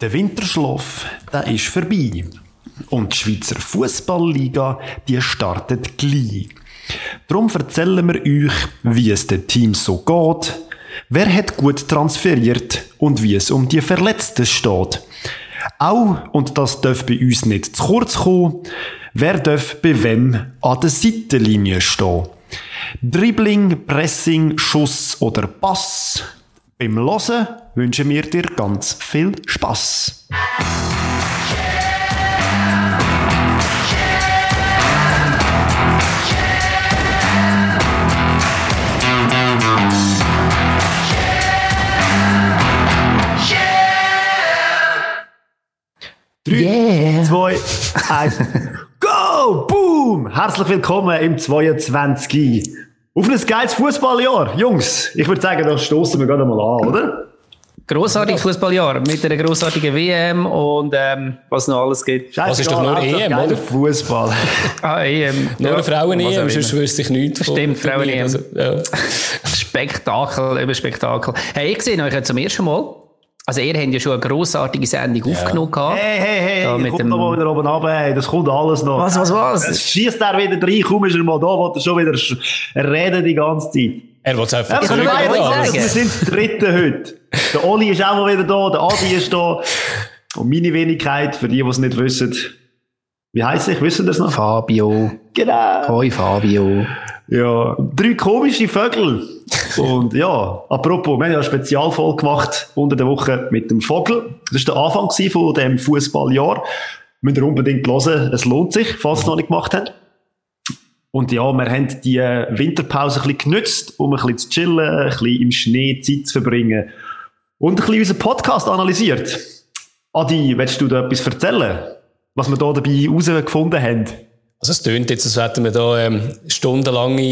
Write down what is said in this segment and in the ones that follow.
Der Winterschlaf, der ist vorbei. Und die Schweizer Fußballliga, die startet gleich. Darum erzählen wir euch, wie es den Teams so geht, wer hat gut transferiert und wie es um die Verletzten steht. Auch, und das darf bei uns nicht zu kurz kommen, wer darf bei wem an der Seitenlinie stehen. Dribbling, Pressing, Schuss oder Pass. Beim Hören wünschen wir dir ganz viel Spaß. Drei, Yeah. zwei, eins. Go! Boom! Herzlich willkommen im 22. Auf ein geiles Fußballjahr. Jungs, ich würde sagen, da stoßen wir gerade mal an, oder? Grossartiges Fußballjahr mit einer grossartigen WM und ähm, was noch alles gibt. Scheißegal, ist doch nur EM, oder? Fußball. Ah, EM. Nur eine Frauen-EM, sonst wüsste ich nichts von. Stimmt. Frauen-EM. Also, ja. Spektakel über Spektakel. Hey, ich sehe euch ja zum ersten Mal. Also, ihr habt ja schon eine grossartige Sendung aufgenommen. gehabt. Hey, hey, hey, Da mit kommt dem- noch mal wieder oben runter, hey, das kommt alles noch. Was, was, was? Es schießt er wieder rein, komm, ist er mal da, will er schon wieder reden die ganze Zeit. Er will es einfach Ja, nur wir, sind das dritte heute. Der Oli ist auch mal wieder da, der Adi ist da. Und meine Wenigkeit, für die, die es nicht wissen, wie heisst ich? Wissen das noch? Fabio. Genau. Hoi, Fabio. Ja, drei komische Vögel. Und ja, apropos, wir haben ja eine Spezialfolge gemacht unter der Woche mit dem Vogel. Das war der Anfang von dem Fußballjahr. Müsst ihr unbedingt hören, es lohnt sich, falls ihr es noch nicht gemacht habt. Und ja, wir haben die Winterpause ein bisschen genützt, um ein bisschen zu chillen, ein bisschen im Schnee Zeit zu verbringen und ein bisschen unseren Podcast analysiert. Adi, willst du da etwas erzählen, was wir da dabei herausgefunden haben? Also es tönt jetzt, als hätten wir da ähm, stundenlange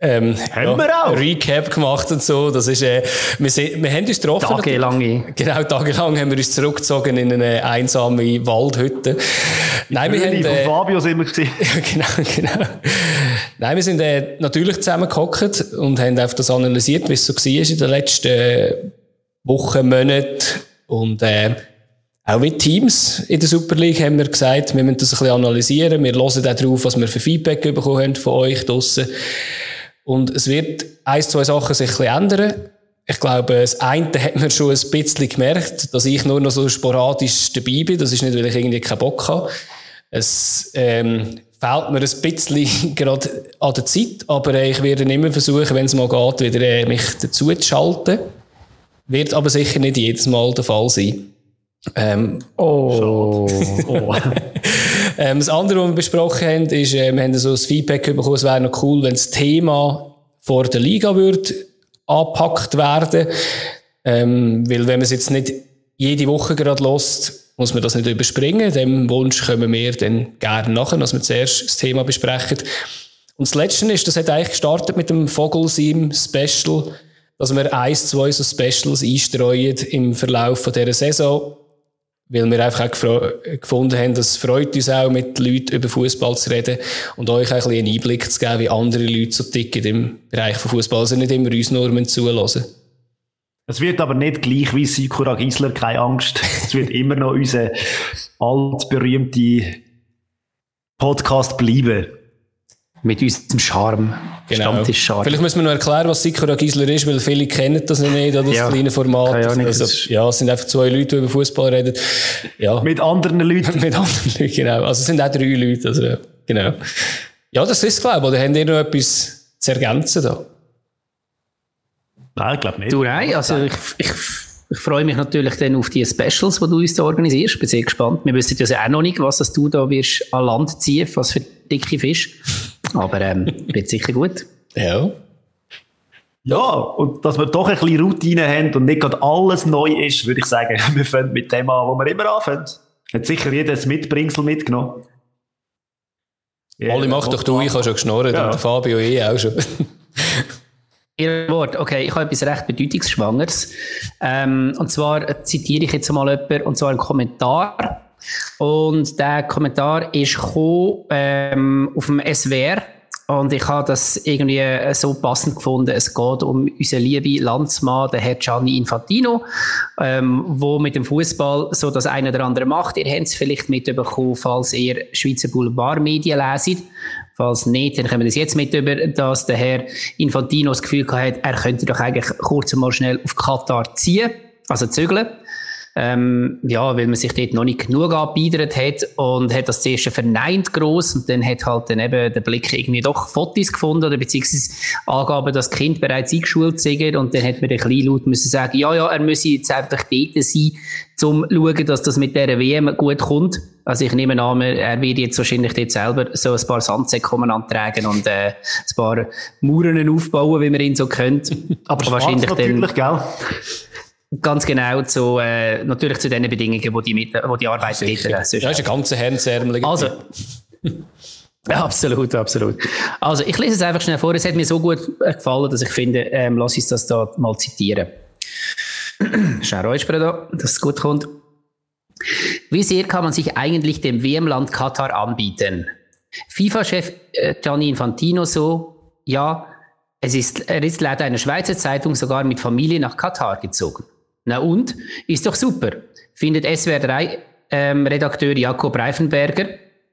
ähm, auch. Recap gemacht und so. Das ist, äh, wir, sind, wir haben uns getroffen. Tagelange. Genau, tagelang haben wir uns zurückgezogen in eine einsame Waldhütte. Nein, wir haben, äh, Fabio sind wir gewesen. Ja, genau, genau. Nein, wir sind äh, natürlich zusammengehockt und haben einfach das analysiert, wie es so war in den letzten äh, Wochen, Monaten. Und äh, auch mit Teams in der Super League haben wir gesagt, wir müssen das ein bisschen analysieren. Wir hören auch drauf, was wir für Feedback bekommen haben von euch draussen. Und es wird ein, zwei Sachen sich ein bisschen ändern. Ich glaube, das eine hat man schon ein bisschen gemerkt, dass ich nur noch so sporadisch dabei bin. Das ist nicht, weil ich irgendwie keinen Bock habe. Es ähm, fehlt mir ein bisschen gerade an der Zeit, aber äh, ich werde immer versuchen, wenn es mal geht, wieder äh, mich dazu zu schalten. Wird aber sicher nicht jedes Mal der Fall sein. Ähm, Oh. Oh. ähm, das andere, was wir besprochen haben, ist, äh, wir haben so ein Feedback bekommen, es wäre noch cool, wenn das Thema vor der Liga würde angepackt werden. Ähm, weil wenn man es jetzt nicht jede Woche gerade lost, muss man das nicht überspringen. Dem Wunsch kommen wir dann gerne nachher, dass wir zuerst das Thema besprechen. Und das Letzte ist, das hat eigentlich gestartet mit dem Vogelsim Special, dass wir eins, zwei so Specials einstreuen im Verlauf von dieser Saison weil wir einfach auch gefunden haben, dass es freut uns auch, mit Leuten über Fußball zu reden und euch auch ein einen Einblick zu geben, wie andere Leute so ticken im Bereich von Fußball. Also nicht immer uns nur zulassen. Es wird aber nicht gleich wie Sikora Gisler, keine Angst. Es wird immer noch unser altberühmte Podcast bleiben. Mit unserem Charme. Stammtisch-Charme. Genau. Vielleicht müssen wir noch erklären, was Sikora Gisler ist, weil viele kennen das nicht, oder das Ja. kleine Format. Keine Ahnung, also, ja, es sind einfach zwei Leute, die über Fußball reden. Ja. Mit anderen Leuten. mit anderen Leuten, genau. Also es sind auch drei Leute, also, ja, genau. Ja, das ist es, glaube ich. Oder habt ihr noch etwas zu ergänzen da? Nein, ich glaube nicht. Du, nein, also ich, ich, ich freue mich natürlich dann auf die Specials, die du uns da organisierst. Bin sehr gespannt. Wir wissen ja auch noch nicht, was das du da wirst an Land ziehen, was für dicke Fisch. Aber ähm, wird sicher gut. Ja. Ja, und dass wir doch ein bisschen Routine haben und nicht gerade alles neu ist, würde ich sagen, wir fangen mit dem an, wo wir immer anfangen. Hat sicher jeder ein Mitbringsel mitgenommen. Ja, Oli, mach doch du, ich habe schon geschnorrt Ja. und Fabio eh auch schon. Ihr Wort, okay, ich habe etwas recht Bedeutungsschwangeres. Ähm, und zwar zitiere ich jetzt mal jemanden, und zwar einen Kommentar. Und der Kommentar ist gekommen, ähm, auf dem SWR und ich habe das irgendwie äh, so passend gefunden. Es geht um unseren lieben Landsmann, den Herr Gianni Infantino, ähm, wo mit dem Fußball so das eine oder andere macht. Ihr habt es vielleicht mitbekommen, falls ihr Schweizer Boulevardmedien leset. Falls nicht, dann kommen wir das jetzt mit über, dass der Herr Infantino das Gefühl hat, er könnte doch eigentlich kurz mal schnell auf Katar ziehen, also zügeln. Ähm, ja, weil man sich dort noch nicht genug angebiedert hat und hat das zuerst verneint gross und dann hat halt dann eben der Blick irgendwie doch Fotos gefunden oder beziehungsweise Angaben, dass das Kind bereits eingeschult sind und dann hat man den Kleinlaut müssen sagen, ja, ja, er müsse jetzt einfach dort sein, um zu schauen, dass das mit dieser WM gut kommt. Also ich nehme an, er wird jetzt wahrscheinlich dort selber so ein paar Sandsäcke antragen und äh, ein paar Mauern aufbauen, wie man ihn so kennt. Aber, Aber wahrscheinlich natürlich, dann, gell? Ganz genau zu, äh, natürlich zu den Bedingungen, wo die, mit, wo die Arbeit geht. Ja, das ist ein ganzer Hemdsärmel. Also, ja, absolut, absolut. Also, ich lese es einfach schnell vor. Es hat mir so gut gefallen, dass ich finde, ähm, lass uns das da mal zitieren. Schnell Räuspern da, dass es gut kommt. Wie sehr kann man sich eigentlich dem WM-Land Katar anbieten? FIFA-Chef äh, Gianni Infantino so, ja, es ist, er ist laut einer Schweizer Zeitung sogar mit Familie nach Katar gezogen. Na und? Ist doch super. Findet SWR 3 ähm, Jakob Reifenberger.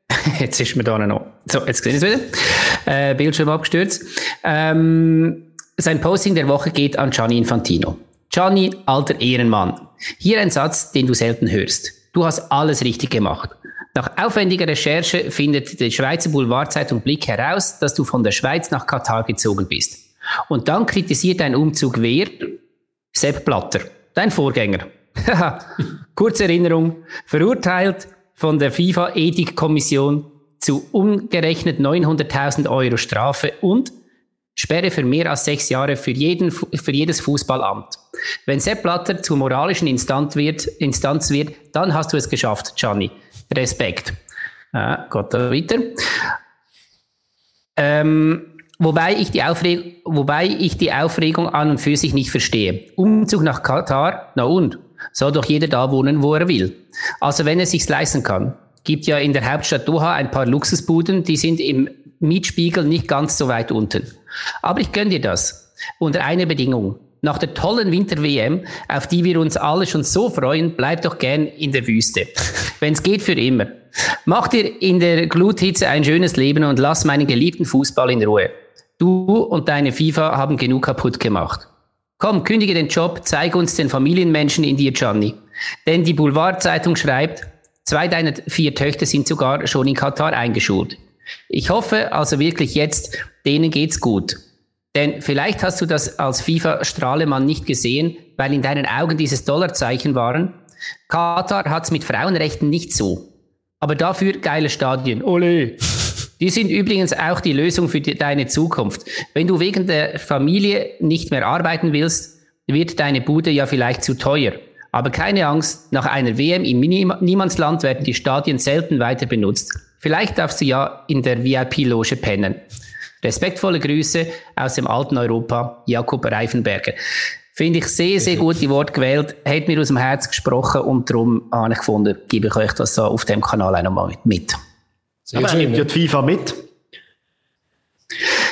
jetzt ist mir da noch. So, jetzt sehen wir es wieder. Äh, Bildschirm abgestürzt. Ähm, sein Posting der Woche geht an Gianni Infantino. Gianni, alter Ehrenmann. Hier ein Satz, den du selten hörst. Du hast alles richtig gemacht. Nach aufwendiger Recherche findet die Schweizer Boulevardzeitung Blick heraus, dass du von der Schweiz nach Katar gezogen bist. Und dann kritisiert dein Umzug wer? Sepp Blatter dein Vorgänger. Kurze Erinnerung, verurteilt von der FIFA-Ethikkommission zu umgerechnet 900.000 Euro Strafe und Sperre für mehr als sechs Jahre für, jeden, für jedes Fußballamt. Wenn Sepp Blatter zur moralischen Instanz wird, Instanz wird, dann hast du es geschafft, Gianni. Respekt. Ja, Gott weiter. Ähm, Wobei ich, die Aufregung, wobei ich die Aufregung an und für sich nicht verstehe. Umzug nach Katar, na und? Soll doch jeder da wohnen, wo er will. Also wenn er sich's leisten kann. Gibt ja in der Hauptstadt Doha ein paar Luxusbuden, die sind im Mietspiegel nicht ganz so weit unten. Aber ich gönn dir das. Unter einer Bedingung. Nach der tollen Winter-WM, auf die wir uns alle schon so freuen, bleib doch gern in der Wüste. Wenn's geht, für immer. Mach dir in der Gluthitze ein schönes Leben und lass meinen geliebten Fußball in Ruhe. Du und deine FIFA haben genug kaputt gemacht. Komm, kündige den Job, zeig uns den Familienmenschen in dir, Gianni. Denn die Boulevardzeitung schreibt, zwei deiner vier Töchter sind sogar schon in Katar eingeschult. Ich hoffe also wirklich jetzt, denen geht's gut. Denn vielleicht hast du das als FIFA-Strahlemann nicht gesehen, weil in deinen Augen dieses Dollarzeichen waren. Katar hat's mit Frauenrechten nicht so. Aber dafür geile Stadien. Ole! Die sind übrigens auch die Lösung für die, deine Zukunft. Wenn du wegen der Familie nicht mehr arbeiten willst, wird deine Bude ja vielleicht zu teuer. Aber keine Angst, nach einer WM im Niemandsland werden die Stadien selten weiter benutzt. Vielleicht darfst du ja in der VIP-Loge pennen. Respektvolle Grüße aus dem alten Europa, Jakob Reifenberger. Finde ich sehr, sehr gute Wort gewählt. Hat mir aus dem Herz gesprochen und darum habe ich gefunden, gebe ich euch das so auf dem Kanal nochmal mit. Sehr Aber schön, nimmt ja die FIFA mit.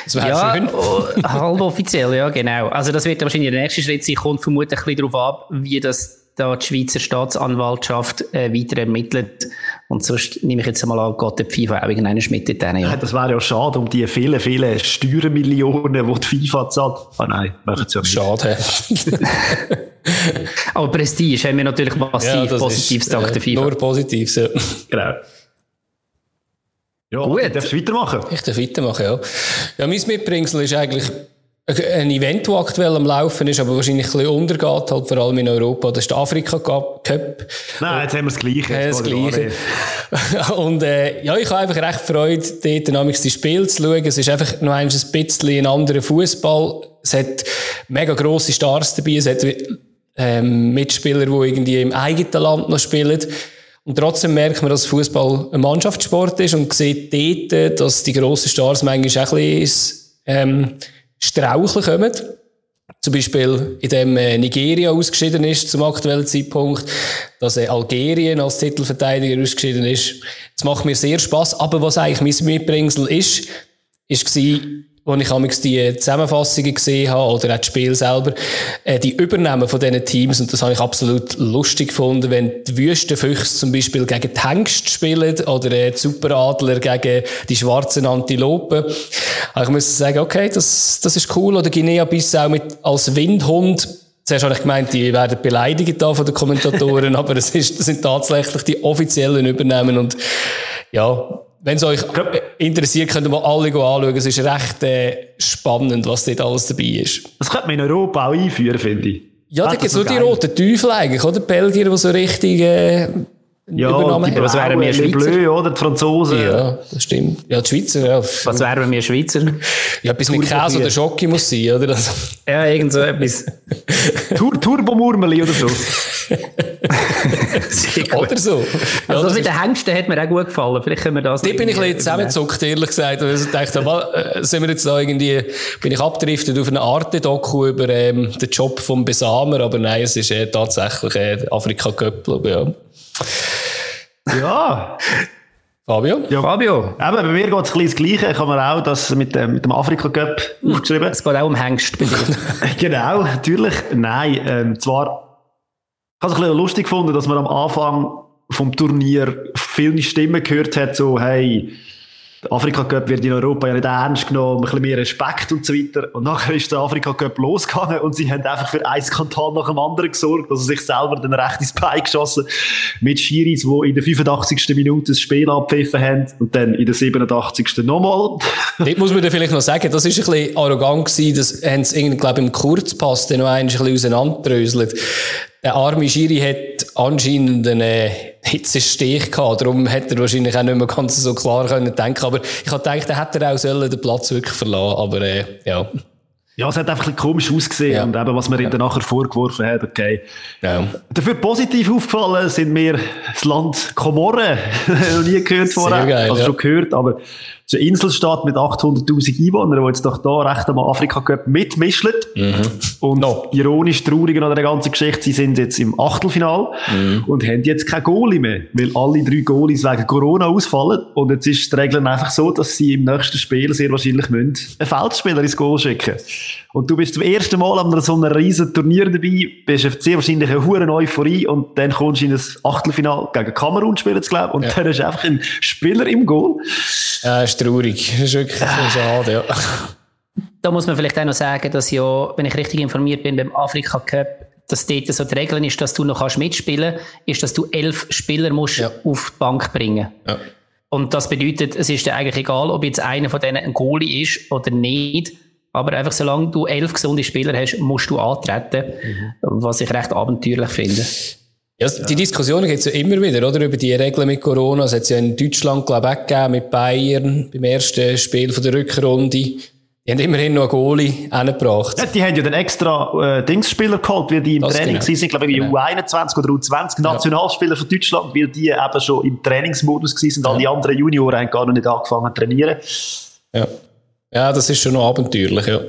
Das ja, schön. Oh, halb offiziell, ja, genau. Also das wird wahrscheinlich der nächste Schritt sein, kommt vermutlich ein bisschen darauf ab, wie das da die Schweizer Staatsanwaltschaft äh, weiter ermittelt. Und sonst nehme ich jetzt einmal an, Gott, der FIFA auch irgendeinen Schmidt in denen, ja. ja. Das wäre ja schade um die vielen, vielen Steuermillionen, die die FIFA zahlt. Ah oh nein, machen sie ja nicht. Schade. Aber Prestige haben wir natürlich massiv ja, Positives dank der FIFA. Nur Positives, ja. Genau. Ja, Gut. darfst du weitermachen? Ich darf weitermachen, ja. Ja, mein Mitbringsel ist eigentlich ein Event, das aktuell am Laufen ist, aber wahrscheinlich ein bisschen untergeht, halt vor allem in Europa. Das ist der Afrika Cup. Nein, jetzt haben wir das Gleiche. Ja, das Gleiche. und äh, ja, ich habe einfach recht Freude, dort dynamisch die Spiele zu schauen. Es ist einfach noch ein bisschen ein anderer Fußball. Es hat mega grosse Stars dabei. Es hat ähm, Mitspieler, die irgendwie im eigenen Land noch spielen. Und trotzdem merkt man, dass Fußball ein Mannschaftssport ist und sieht dort, dass die grossen Stars manchmal auch ein bisschen ähm, Straucheln kommen. Zum Beispiel, in dem äh, Nigeria ausgeschieden ist zum aktuellen Zeitpunkt, dass äh, Algerien als Titelverteidiger ausgeschieden ist. Das macht mir sehr Spaß. Aber was eigentlich mein Mitbringsel ist, war, wo ich amigs die Zusammenfassungen gesehen habe oder auch das Spiel selber, äh, die Übernahmen von diesen Teams, und das habe ich absolut lustig gefunden, wenn die Wüstenfüchse zum Beispiel gegen die Hengst spielen oder äh, die Superadler gegen die schwarzen Antilopen. Also ich muss sagen, okay, das, das ist cool. Oder Guinea-Bissau mit, als Windhund Zuerst habe ich gemeint, die werden beleidigt da von den Kommentatoren, aber es, ist, das sind tatsächlich die offiziellen Übernahmen und ja, wenn es euch interessiert, könnt ihr mal alle anschauen. Es ist recht äh, spannend, was dort alles dabei ist. Das könnte man in Europa auch einführen, finde ich. Ja, da gibt es nur die roten Teufel eigentlich, oder? Die Belgier, die so richtig äh, ja, Übernahmen die, was wären wir Schweizer? Bleu, oder? Die Franzosen. Ja, das stimmt. Ja, die Schweizer, ja. Was wären wir Schweizer? Ja, etwas mit Käse oder Schocke muss sein, oder? Ja, irgend so etwas. Tur Turbomurmeli oder so. oder so. Also das mit den Hengsten hat mir auch gut gefallen. Vielleicht können wir das... Die bin ich ein bisschen zusammengezuckt, ehrlich gesagt. Und ich dachte, mal, sind wir jetzt da irgendwie... Bin ich abgedriftet auf eine Art Doku über ähm, den Job vom Besamer, aber nein, es ist äh, tatsächlich äh, Afrika-Cup, ja. Ja. Fabio? Ja, Fabio. Eben, bei mir geht es ein das Gleiche. Ich habe mir auch das mit, dem, mit dem Afrika-Cup hm. aufgeschrieben. Es geht auch um Hengst genau, natürlich. Nein, ähm, zwar, habe es ein bisschen lustig gefunden, dass man am Anfang vom Turnier viele Stimmen gehört hat, so, hey, Afrika Cup wird in Europa ja nicht ernst genommen, ein bisschen mehr Respekt und so weiter. Und nachher ist der Afrika Cup losgegangen und sie haben einfach für ein Skandal nach dem anderen gesorgt, also sich selber dann recht ins Bein geschossen mit Schiris, die in der 85. Minute das Spiel abpfiffen haben und dann in der 87. nochmal. Dort muss man dann vielleicht noch sagen, das ist ein bisschen arrogant gewesen, das haben sie irgendwie, glaube ich, im Kurzpass dann noch ein bisschen auseinanderdröselt der arme Schiri hat anscheinend einen Hitzestich gehabt. Darum hätte er wahrscheinlich auch nicht mehr ganz so klar können denken. Aber ich habe gedacht, er hätte auch sollen den Platz wirklich verlassen. Aber, äh, ja. Ja, es hat einfach ein bisschen komisch ausgesehen. Ja. Und eben, was man ihm dann nachher vorgeworfen hat, okay. Ja. Dafür positiv aufgefallen sind mir das Land Komoren. noch nie gehört vorher. Geil, also ja. schon gehört, aber ist eine Inselstadt mit 800.000 Einwohnern, die jetzt doch da recht am Afrika Cup mitmischen. Mhm. Und no. ironisch traurig an der ganzen Geschichte, sie sind jetzt im Achtelfinal mhm. und haben jetzt kein Goalie mehr, weil alle drei Goalies wegen Corona ausfallen. Und jetzt ist die Regel einfach so, dass sie im nächsten Spiel sehr wahrscheinlich müssen einen Feldspieler ins Goal schicken Und du bist zum ersten Mal an so einem riesen Turnier dabei, bist sehr wahrscheinlich eine hohe Euphorie und dann kommst du in das Achtelfinal gegen Kamerun spielen, glaube und ja. dann hast du einfach einen Spieler im Goal. Ja, ist traurig. Das ist wirklich so schade, ja. Da muss man vielleicht auch noch sagen, dass ja, wenn ich richtig informiert bin, beim Afrika Cup, dass dort so die Regel ist, dass du noch kannst mitspielen kannst, ist, dass du elf Spieler musst ja. auf die Bank bringen ja. Und das bedeutet, es ist dir eigentlich egal, ob jetzt einer von denen ein Goalie ist oder nicht. Aber einfach solange du elf gesunde Spieler hast, musst du antreten, mhm. was ich recht abenteuerlich finde. Ja, die Diskussion gibt es ja immer wieder, oder? Über die Regeln mit Corona. Es hat es ja in Deutschland, glaube ich, auch gegeben, mit Bayern, beim ersten Spiel von der Rückrunde. Die haben immerhin noch einen Goalie hingebracht. Ja, die haben ja dann extra äh, Dingsspieler geholt, wie die im das Training genau. glaube ich, genau. U21 oder U20 Nationalspieler ja. von Deutschland, weil die eben schon im Trainingsmodus waren und ja. alle anderen Junioren haben gar noch nicht angefangen zu trainieren. Ja. ja, das ist schon noch abenteuerlich, ja.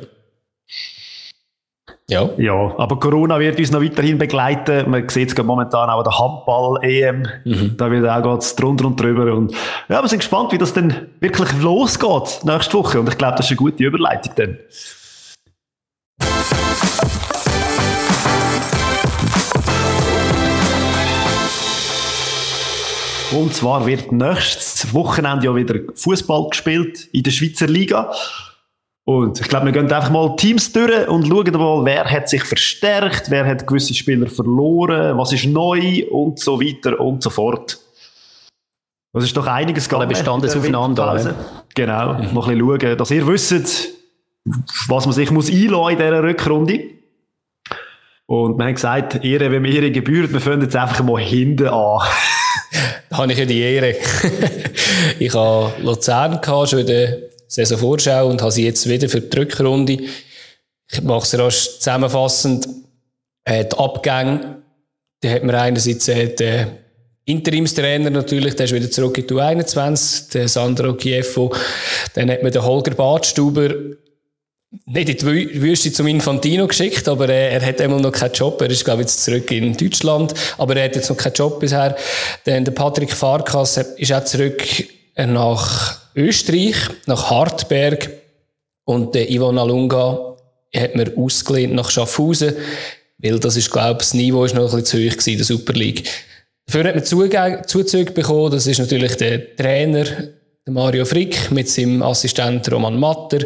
Ja. Ja, aber Corona wird uns noch weiterhin begleiten. Man sieht es momentan auch an der Handball-EM. Mhm. Da wird auch geht's drunter und drüber. Und ja, wir sind gespannt, wie das dann wirklich losgeht nächste Woche. Und ich glaube, das ist eine gute Überleitung dann. Und zwar wird nächstes Wochenende ja wieder Fußball gespielt in der Schweizer Liga. Und ich glaube, wir gehen einfach mal Teams durch und schauen mal, wer hat sich verstärkt, wer hat gewisse Spieler verloren, was ist neu und so weiter und so fort. Das ist doch einiges gegangen. Bestandes aufeinander. Genau, mhm. noch ein bisschen schauen, dass ihr wisst, was man sich muss einlassen in dieser Rückrunde. Und wir haben gesagt, Ehre, wenn mir Ehre gebührt, wir fangen jetzt einfach mal hinten an. da habe ich ja die Ehre. ich habe Luzern gehabt, schon in der Saisonvorschau und habe sie jetzt wieder für die Rückrunde. Ich mache es rasch zusammenfassend. Äh, die Abgänge, da hat man einerseits äh, den Interimstrainer natürlich, der ist wieder zurück in die U21, der Sandro Chieffo. Dann hat man den Holger Badstuber nicht in die Wüste zum Infantino geschickt, aber äh, er hat immer noch keinen Job. Er ist, glaube ich, jetzt zurück in Deutschland, aber er hat jetzt noch keinen Job bisher. Dann der Patrick Farkas ist auch zurück nach Österreich, nach Hartberg. Und der Ivan Alunga hat mir ausgelehnt nach Schaffhausen, weil das ist, glaube ich, das Niveau ist noch ein bisschen zu hoch gewesen, der Super League. Dafür hat man Zuzug bekommen, das ist natürlich der Trainer, der Mario Frick, mit seinem Assistent Roman Matter.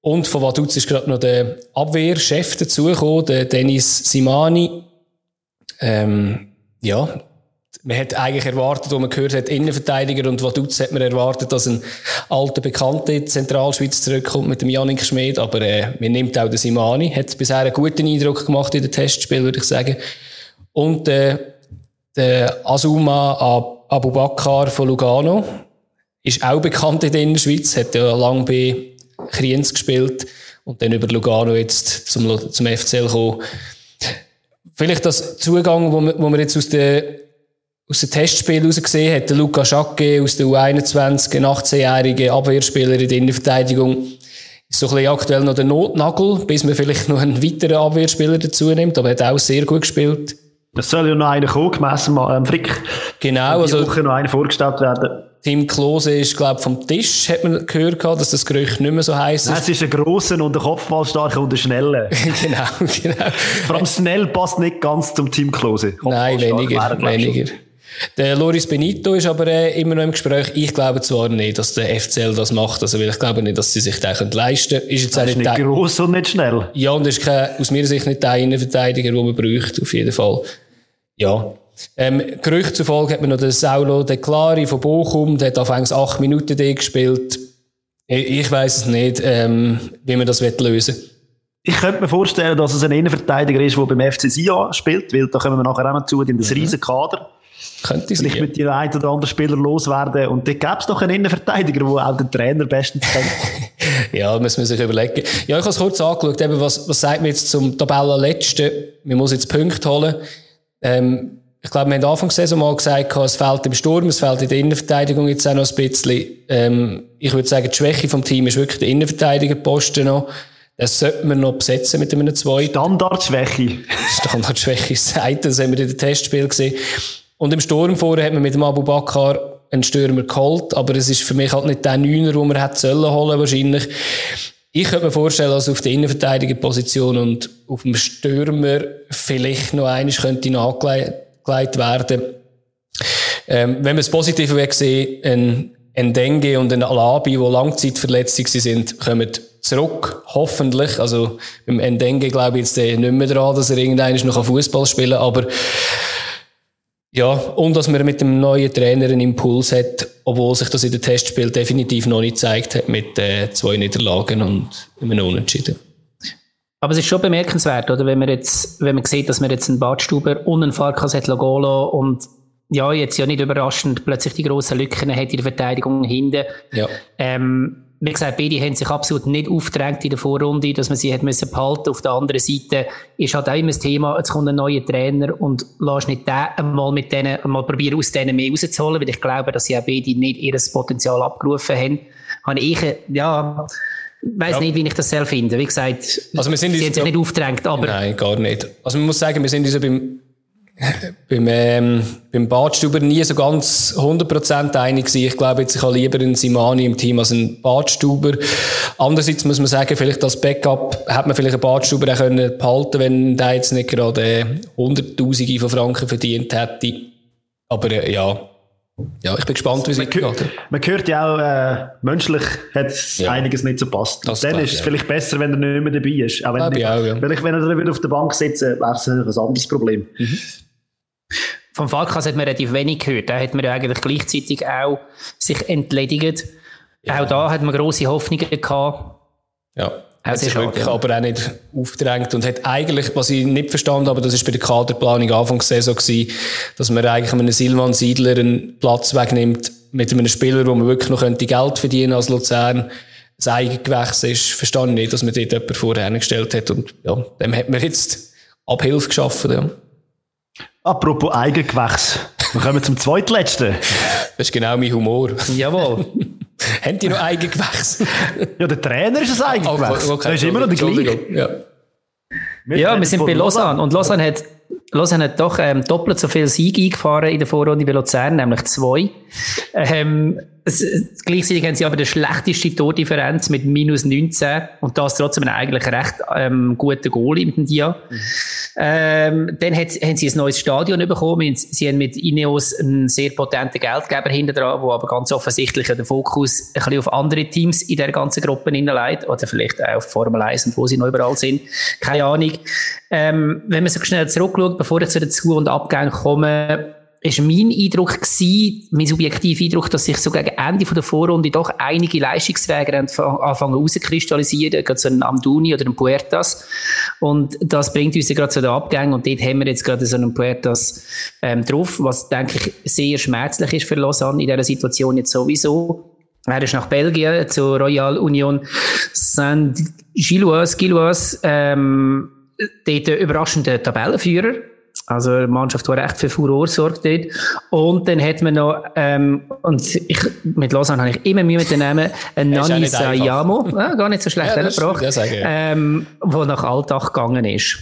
Und von Vaduz ist gerade noch der Abwehrchef dazugekommen, der Dennis Simani. Ähm, ja, man hat eigentlich erwartet, wo man gehört hat, Innenverteidiger und Vaduz hat man erwartet, dass ein alter Bekannter in die Zentralschweiz zurückkommt mit dem Janik Schmid, aber äh, man nimmt auch den Simani, hat bisher einen guten Eindruck gemacht in den Testspielen, würde ich sagen. Und äh, der Azuma Abu Bakr von Lugano ist auch bekannt in der Innerschweiz, hat ja lange bei Kriens gespielt und dann über Lugano jetzt zum, zum FCL gekommen. Vielleicht das Zugang, wo man, wo man jetzt aus der aus dem Testspiel heraus gesehen hat, der Luca Schacke aus der U21, ein 18-jähriger Abwehrspieler in der Innenverteidigung, ist so ein bisschen aktuell noch der Notnagel, bis man vielleicht noch einen weiteren Abwehrspieler dazu nimmt, aber er hat auch sehr gut gespielt. Es soll ja noch einer kommen, gemessen am ähm, Frick. Genau. Also, Woche noch einer vorgestellt werden. Tim Klose ist, glaube ich, vom Tisch, hat man gehört, dass das Gerücht nicht mehr so heisst. Nein, es ist ein grosser und ein Kopfballstarker und ein schneller. genau, genau. Vor allem schnell passt nicht ganz zum Team Klose. Nein, weniger, weniger. Der Loris Benito ist aber äh, immer noch im Gespräch. Ich glaube zwar nicht, dass der FCL das macht, also weil ich glaube nicht, dass sie sich das leisten können. Ist jetzt das ist nicht gross und nicht schnell. Ja, und ist kein, aus meiner Sicht nicht der Innenverteidiger, den man braucht, auf jeden Fall. Ja. Ähm, Gerücht zufolge hat man noch den Saulo De Clari von Bochum, der hat anfangs acht Minuten gespielt. Ich, ich weiß es nicht, ähm, wie man das lösen will. Ich könnte mir vorstellen, dass es ein Innenverteidiger ist, der beim FC Sion spielt, weil da kommen wir nachher auch noch zu, in das mhm. riesen Kader. Könnte Vielleicht sein, mit dem einen oder anderen Spieler loswerden. Und dort gäbe es doch einen Innenverteidiger, der auch den Trainer bestens kennt. ja, muss man sich überlegen. Ja, ich habe es kurz angeschaut, eben, was, was sagt man jetzt zum Tabellenletzten? Man muss jetzt Punkte holen. Ähm, ich glaube, wir haben Anfang der Saison mal gesagt, es fehlt im Sturm, es fehlt in der Innenverteidigung jetzt auch noch ein bisschen. Ähm, ich würde sagen, die Schwäche vom Team ist wirklich der Innenverteidigerposten noch. Das sollte man noch besetzen mit einem zweiten. Standardschwäche. Standardschwäche ist das das haben wir in den Testspielen gesehen. Und im Sturm vorher hat man mit dem Abu Bakr einen Stürmer geholt, aber es ist für mich halt nicht der Neuner, den man hätte sollen holen wahrscheinlich. Ich könnte mir vorstellen, dass auf der Innenverteidigerposition und auf dem Stürmer vielleicht noch eines könnte nachgelegt werden. Ähm, wenn wir es positiv weg sehen, ein, ein Dengue und ein Alabi, die langzeitverletzt sind, kommen zurück, hoffentlich. Also beim Endenge glaube ich jetzt nicht mehr dran, dass er irgendeines noch Fußball spielen kann, aber ja, und dass man mit dem neuen Trainer einen Impuls hat, obwohl sich das in den Testspielen definitiv noch nicht gezeigt hat mit äh, zwei Niederlagen und einem Unentschieden. Aber es ist schon bemerkenswert, oder? Wenn man jetzt, wenn man sieht, dass man jetzt einen Badstuber und einen Farkas hat und ja, jetzt ja nicht überraschend plötzlich die grossen Lücken hat in der Verteidigung hinten. Ja. Ähm, wie gesagt, beide haben sich absolut nicht aufgedrängt in der Vorrunde, dass man sie hat müssen behalten. Auf der anderen Seite ist halt auch immer das Thema, jetzt kommt ein neuer Trainer und lass nicht den einmal mit denen, einmal probieren, aus denen mehr rauszuholen, weil ich glaube, dass sie auch beide nicht ihr Potenzial abgerufen haben. Habe ich, ja, weiß ja. nicht, wie ich das selbst finde. Wie gesagt, also wir sind sie haben sich nicht aufgedrängt, aber. Nein, gar nicht. Also man muss sagen, wir sind uns beim beim, ähm, beim Badstuber nie so ganz 100% einig gewesen. Ich glaube jetzt, ich habe lieber einen Simani im Team als einen Badstuber. Andererseits muss man sagen, vielleicht als Backup hat man vielleicht einen Badstuber auch können behalten wenn der jetzt nicht gerade äh, Hunderttausende von Franken verdient hätte. Aber äh, ja, ja, ich bin gespannt, wie es weitergeht. Man hört ja auch, äh, menschlich hat ja. einiges nicht so passt. Das dann ist es ja. vielleicht besser, wenn er nicht mehr dabei ist. Auch wenn, nicht, auch, ja. vielleicht, wenn er wieder auf der Bank sitzen wäre es ein anderes Problem. Mhm. Vom Falkas hat man relativ wenig gehört. Da hat man ja eigentlich gleichzeitig auch sich entledigt. Ja. Auch da hat man grosse Hoffnungen gehabt. Ja. Hat sich wirklich ja. aber auch nicht aufgedrängt und hat eigentlich, was ich nicht verstanden habe, das ist bei der Kaderplanung Anfang der Saison gewesen, dass man eigentlich einem Silvan Siedler einen Platz wegnimmt mit einem Spieler, wo man wirklich noch könnte Geld verdienen als Luzern. Das Eigengewächs ist, ich nicht, dass man dort jemanden vorher gestellt hat und ja, dem hat man jetzt Abhilfe geschaffen. Ja. Apropos Eigengewächs. Wir kommen zum zweitletzten. Das ist genau mein Humor. Jawohl. Haben die noch Eigengewächs? ja, der Trainer ist ein Eigengewächs. Oh, okay, das ist immer noch der gleiche. Ja, wir, ja, wir sind bei Lausanne. Und Lausanne hat, Lausanne hat doch ähm, doppelt so viel Siege eingefahren in der Vorrunde wie Luzern, nämlich zwei. Ähm, gleichzeitig haben sie aber die schlechteste Tordifferenz mit minus 19 und das trotzdem einen eigentlich recht ähm, guten Goal im Dia. Mhm. Ähm, dann hat, haben sie ein neues Stadion bekommen. Sie haben mit Ineos einen sehr potenten Geldgeber hinter dran, der aber ganz offensichtlich den Fokus ein bisschen auf andere Teams in der ganzen Gruppe hineinlegt oder vielleicht auch auf Formel 1 und wo sie noch überall sind. Keine Ahnung. Ähm, wenn man so schnell zurückschaut, bevor ich zu den Zu- und Abgängen komme, ist mein Eindruck gewesen, mein subjektiver Eindruck, dass sich so gegen Ende der Vorrunde doch einige Leistungsträger anfangen rauszukristallisieren, gerade so ein Amduni oder ein Puertas. Und das bringt uns ja gerade zu den Abgängen und dort haben wir jetzt gerade so einen Puertas ähm, drauf, was, denke ich, sehr schmerzlich ist für Lausanne in dieser Situation jetzt sowieso. Er ist nach Belgien zur Royal Union Saint-Gilloise, Gilloise, ähm, dort überraschender Tabellenführer also eine Mannschaft, die recht für Furore sorgt dort. Und dann hat man noch, ähm, und ich, mit Lausanne habe ich immer Mühe mit den Namen, ein Nani Sayamo, ja, gar nicht so schlecht ja, gebracht, ähm, wo nach Alltag gegangen ist.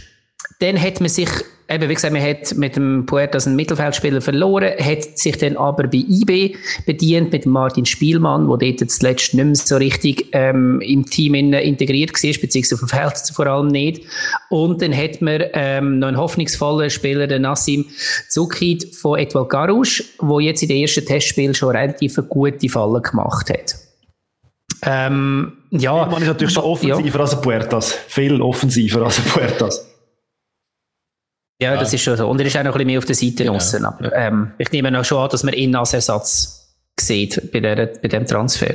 Dann hat man sich eben, wie gesagt, man hat mit dem Puertas einen Mittelfeldspieler verloren, hat sich dann aber bei IB bedient mit Martin Spielmann, der dort zuletzt nicht mehr so richtig ähm, im Team integriert war, beziehungsweise auf dem Feld vor allem nicht. Und dann hat man ähm, noch einen hoffnungsvollen Spieler, den Nassim Zukid von Etwal Garouche, der jetzt in den ersten Testspielen schon relativ gute Fallen gemacht hat. Ähm, ja. Man ist natürlich schon offensiver ja. als Puertas. Viel offensiver als Puertas. Ja, das ist schon so. Und er ist auch noch ein bisschen mehr auf der Seite genau. draussen. Aber ähm, ich nehme noch schon an, dass man ihn als Ersatz sieht bei, der, bei dem Transfer.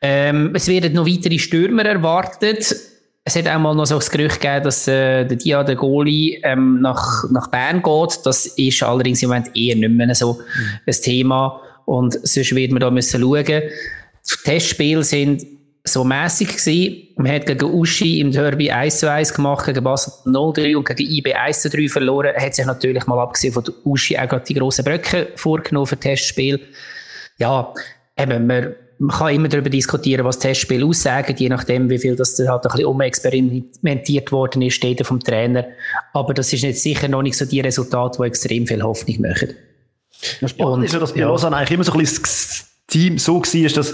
Ähm, es werden noch weitere Stürmer erwartet. Es hat auch mal noch so das Gerücht gegeben, dass äh, der Dia, der Goalie, ähm, nach, nach Bern geht. Das ist allerdings im Moment eher nicht mehr so mhm. ein Thema. Und sonst wird man da müssen schauen. Die Testspiele sind so mäßig gewesen. Man hat gegen Uschi im Derby 1 zu 1 gemacht, gegen Basel 0-3 und gegen IB 1 zu 3 verloren. Hat sich natürlich mal abgesehen von Uschi auch gerade die grossen Bröcke vorgenommen für Testspiel. Ja, eben, man, man kann immer darüber diskutieren, was Testspiele aussagen, je nachdem, wie viel das da halt ein bisschen umexperimentiert worden ist, steht vom Trainer. Aber das ist jetzt sicher noch nicht so die Resultate, die extrem viel Hoffnung machen. Das Spannende ist ja, dass bei ja. Lausanne eigentlich immer so ein bisschen das Team so war, dass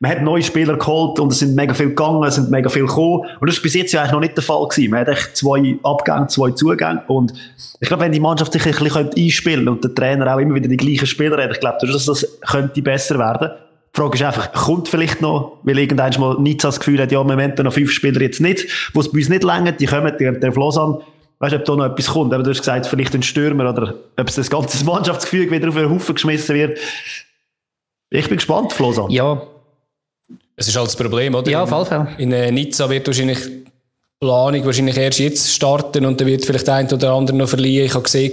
man hat neue Spieler geholt und es sind mega viel gegangen, es sind mega viel gekommen. Und das ist bis jetzt ja eigentlich noch nicht der Fall gewesen. Man hat echt zwei Abgänge, zwei Zugänge. Und ich glaube, wenn die Mannschaft sich ein bisschen einspielen und der Trainer auch immer wieder die gleichen Spieler hat, ich glaube, dass das könnte besser werden. Die Frage ist einfach, kommt vielleicht noch, weil irgendwann mal nicht das Gefühl hat, ja, im Moment noch fünf Spieler jetzt nicht, wo es bei uns nicht länger, die kommen, die, der Flosan, weißt du, ob da noch etwas kommt. Aber du hast gesagt, vielleicht ein Stürmer oder ob es das ganze Mannschaftsgefühl wieder auf einen Haufen geschmissen wird. Ich bin gespannt, Flosan. Ja, es ist halt das Problem, oder? Ja, auf jeden Fall. In äh, Nizza wird wahrscheinlich die Planung wahrscheinlich erst jetzt starten und dann wird vielleicht der eine oder andere noch verlieren. Ich habe gesehen,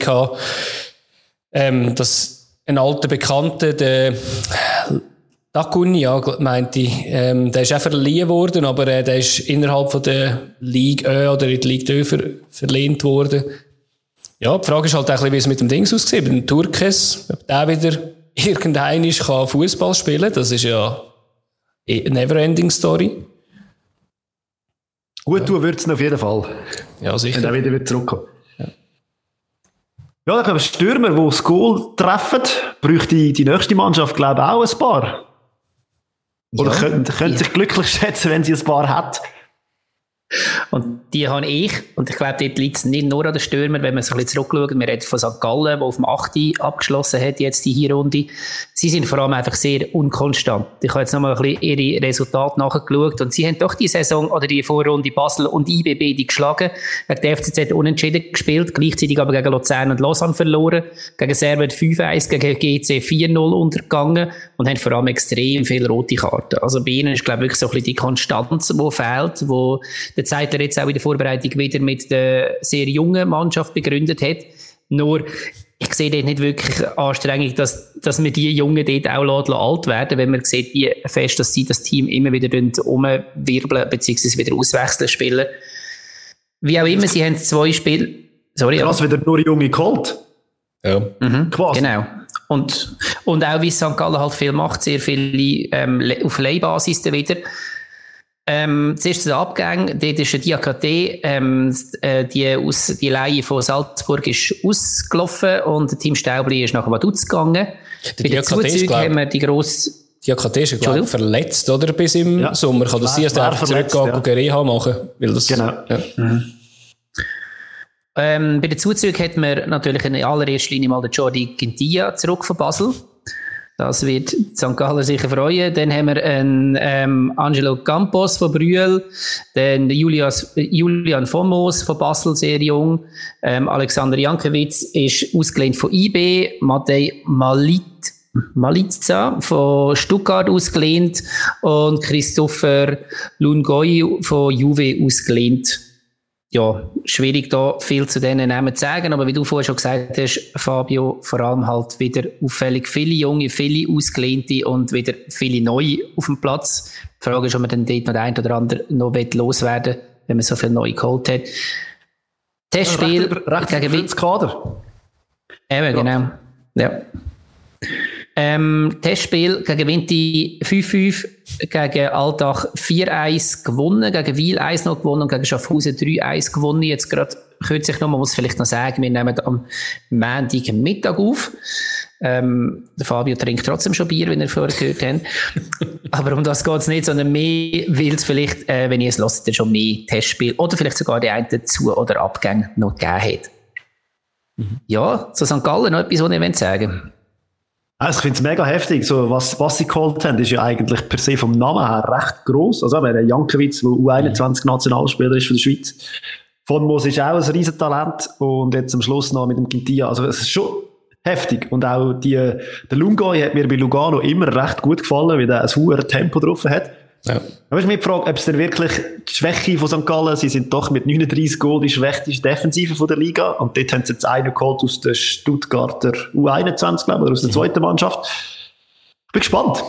ähm, dass ein alter Bekannter, der Dakuni, ja, meinte ich, ähm, der ist auch verliehen worden, aber äh, der ist innerhalb von der Liga Ö oder in die Liga Ö ver verlehnt worden. Ja, die Frage ist halt auch, wie es mit dem Dings aussieht, mit dem Turkes, ob der wieder irgendein kann Fußball spielen, das ist ja Neverending Story. Gut ja. tun wird es auf jeden Fall. Ja, sicher. Wenn er wieder, wieder zurückkommt. Ja, ja ich glaube, Stürmer, die das Goal treffen, bräuchte die nächste Mannschaft, glaube ich, auch ein paar. Oder ja. könnte, könnte sich glücklich schätzen, wenn sie ein paar hat. Und die habe ich, und ich glaube, dort liegt es nicht nur an den Stürmern, wenn man sich ein bisschen zurückschaut, wir reden von St. Gallen, der auf dem 8. abgeschlossen hat, jetzt die Hinrunde. Sie sind vor allem einfach sehr unkonstant. Ich habe jetzt nochmal ein bisschen ihre Resultate nachgeschaut und sie haben doch die Saison oder die Vorrunde Basel und IBB die geschlagen, gegen die FCZ unentschieden gespielt, gleichzeitig aber gegen Luzern und Lausanne verloren, gegen Servet 5-1, gegen GC 4-0 untergegangen und haben vor allem extrem viele rote Karten. Also bei ihnen ist, glaube ich, wirklich so ein bisschen die Konstanz, die fehlt, wo der Zeitler jetzt auch in der Vorbereitung wieder mit der sehr jungen Mannschaft begründet hat. Nur, ich sehe dort nicht wirklich Anstrengung, dass, dass wir die Jungen dort auch alt werden wenn man sieht, wie fest dass sie das Team immer wieder umwirbeln bzw. wieder auswechseln spielen. Wie auch immer, sie haben zwei Spiele. Sorry. Krass, ja. wieder nur junge geholt. Ja. Mhm, genau. Und, und auch wie St. Gallen halt viel macht, sehr viele ähm, auf Leihbasis wieder. Ähm, zuerst zu den Abgängen. Dort ist der Diakate, ähm, äh, die, aus, die Leihe von Salzburg ist ausgelaufen und der Team Staubli ist nach Vaduz gegangen. Der Bei den Diakate ist, Zuzügen glaub- haben wir die grosse, Diakate ist, glaube ich, verletzt, oder? Bis im Ja. Sommer. Kann das sein, dass der einfach verletzt, zurückgeht und Reha machen? Weil das, Genau. Ja. ähm, bei den Zuzügen hat man natürlich in allererster Linie mal den Jordi Gintia zurück von Basel. Das wird St. Galler sicher freuen. Dann haben wir einen ähm, Angelo Campos von Brühl, dann Julius, Julian von Moos von Basel, sehr jung. Ähm, Alexander Jankiewicz ist ausgelehnt von IB. Matej Malit, Malitza von Stuttgart ausgelehnt und Christopher Lungoi von Juve ausgelehnt ja, schwierig da viel zu denen Namen zu sagen, aber wie du vorher schon gesagt hast, Fabio, vor allem halt wieder auffällig viele junge, viele ausgelehnte und wieder viele neue auf dem Platz. Die Frage ist, ob man dann dort noch der ein oder andere noch will loswerden wenn man so viel neu geholt hat. Testspiel recht, recht gegen Wien. Kader. Eben, genau. Ja. Ähm, Testspiel gegen Winti 5-5, gegen Alltag 4-1 gewonnen, gegen Wiel 1 noch gewonnen und gegen Schaffhausen 3-1 gewonnen. Jetzt gerade kürzlich noch, man muss vielleicht noch sagen, wir nehmen am Montag Mittag auf. Ähm, der Fabio trinkt trotzdem schon Bier, wenn ihr vorher gehört habt. Aber um das geht es nicht, sondern mehr will es vielleicht, äh, wenn ihr es hört, dann schon mehr Testspiel oder vielleicht sogar die einen Zu- oder Abgänge noch gegeben hat. Ja, zu St. Gallen noch etwas, was ich sagen Also ich finde es mega heftig. So, was, was sie geholt haben, ist ja eigentlich per se vom Namen her recht gross. Also, eben, der Jankiewicz, der U21-Nationalspieler ist für die Schweiz. Von Moos ist auch ein Riesentalent. Und jetzt am Schluss noch mit dem Quintia. Also, es ist schon heftig. Und auch die, der Lungoy hat mir bei Lugano immer recht gut gefallen, weil er ein hohes Tempo drauf hat. Ja. Aber ist mir die Frage, ob es denn wirklich die Schwäche von St. Gallen, sie sind doch mit 39 Goal die schwächste Defensive von der Liga und dort haben sie jetzt einen geholt aus der Stuttgarter U21, glaube ich, oder aus der zweiten Mannschaft. Ich bin gespannt.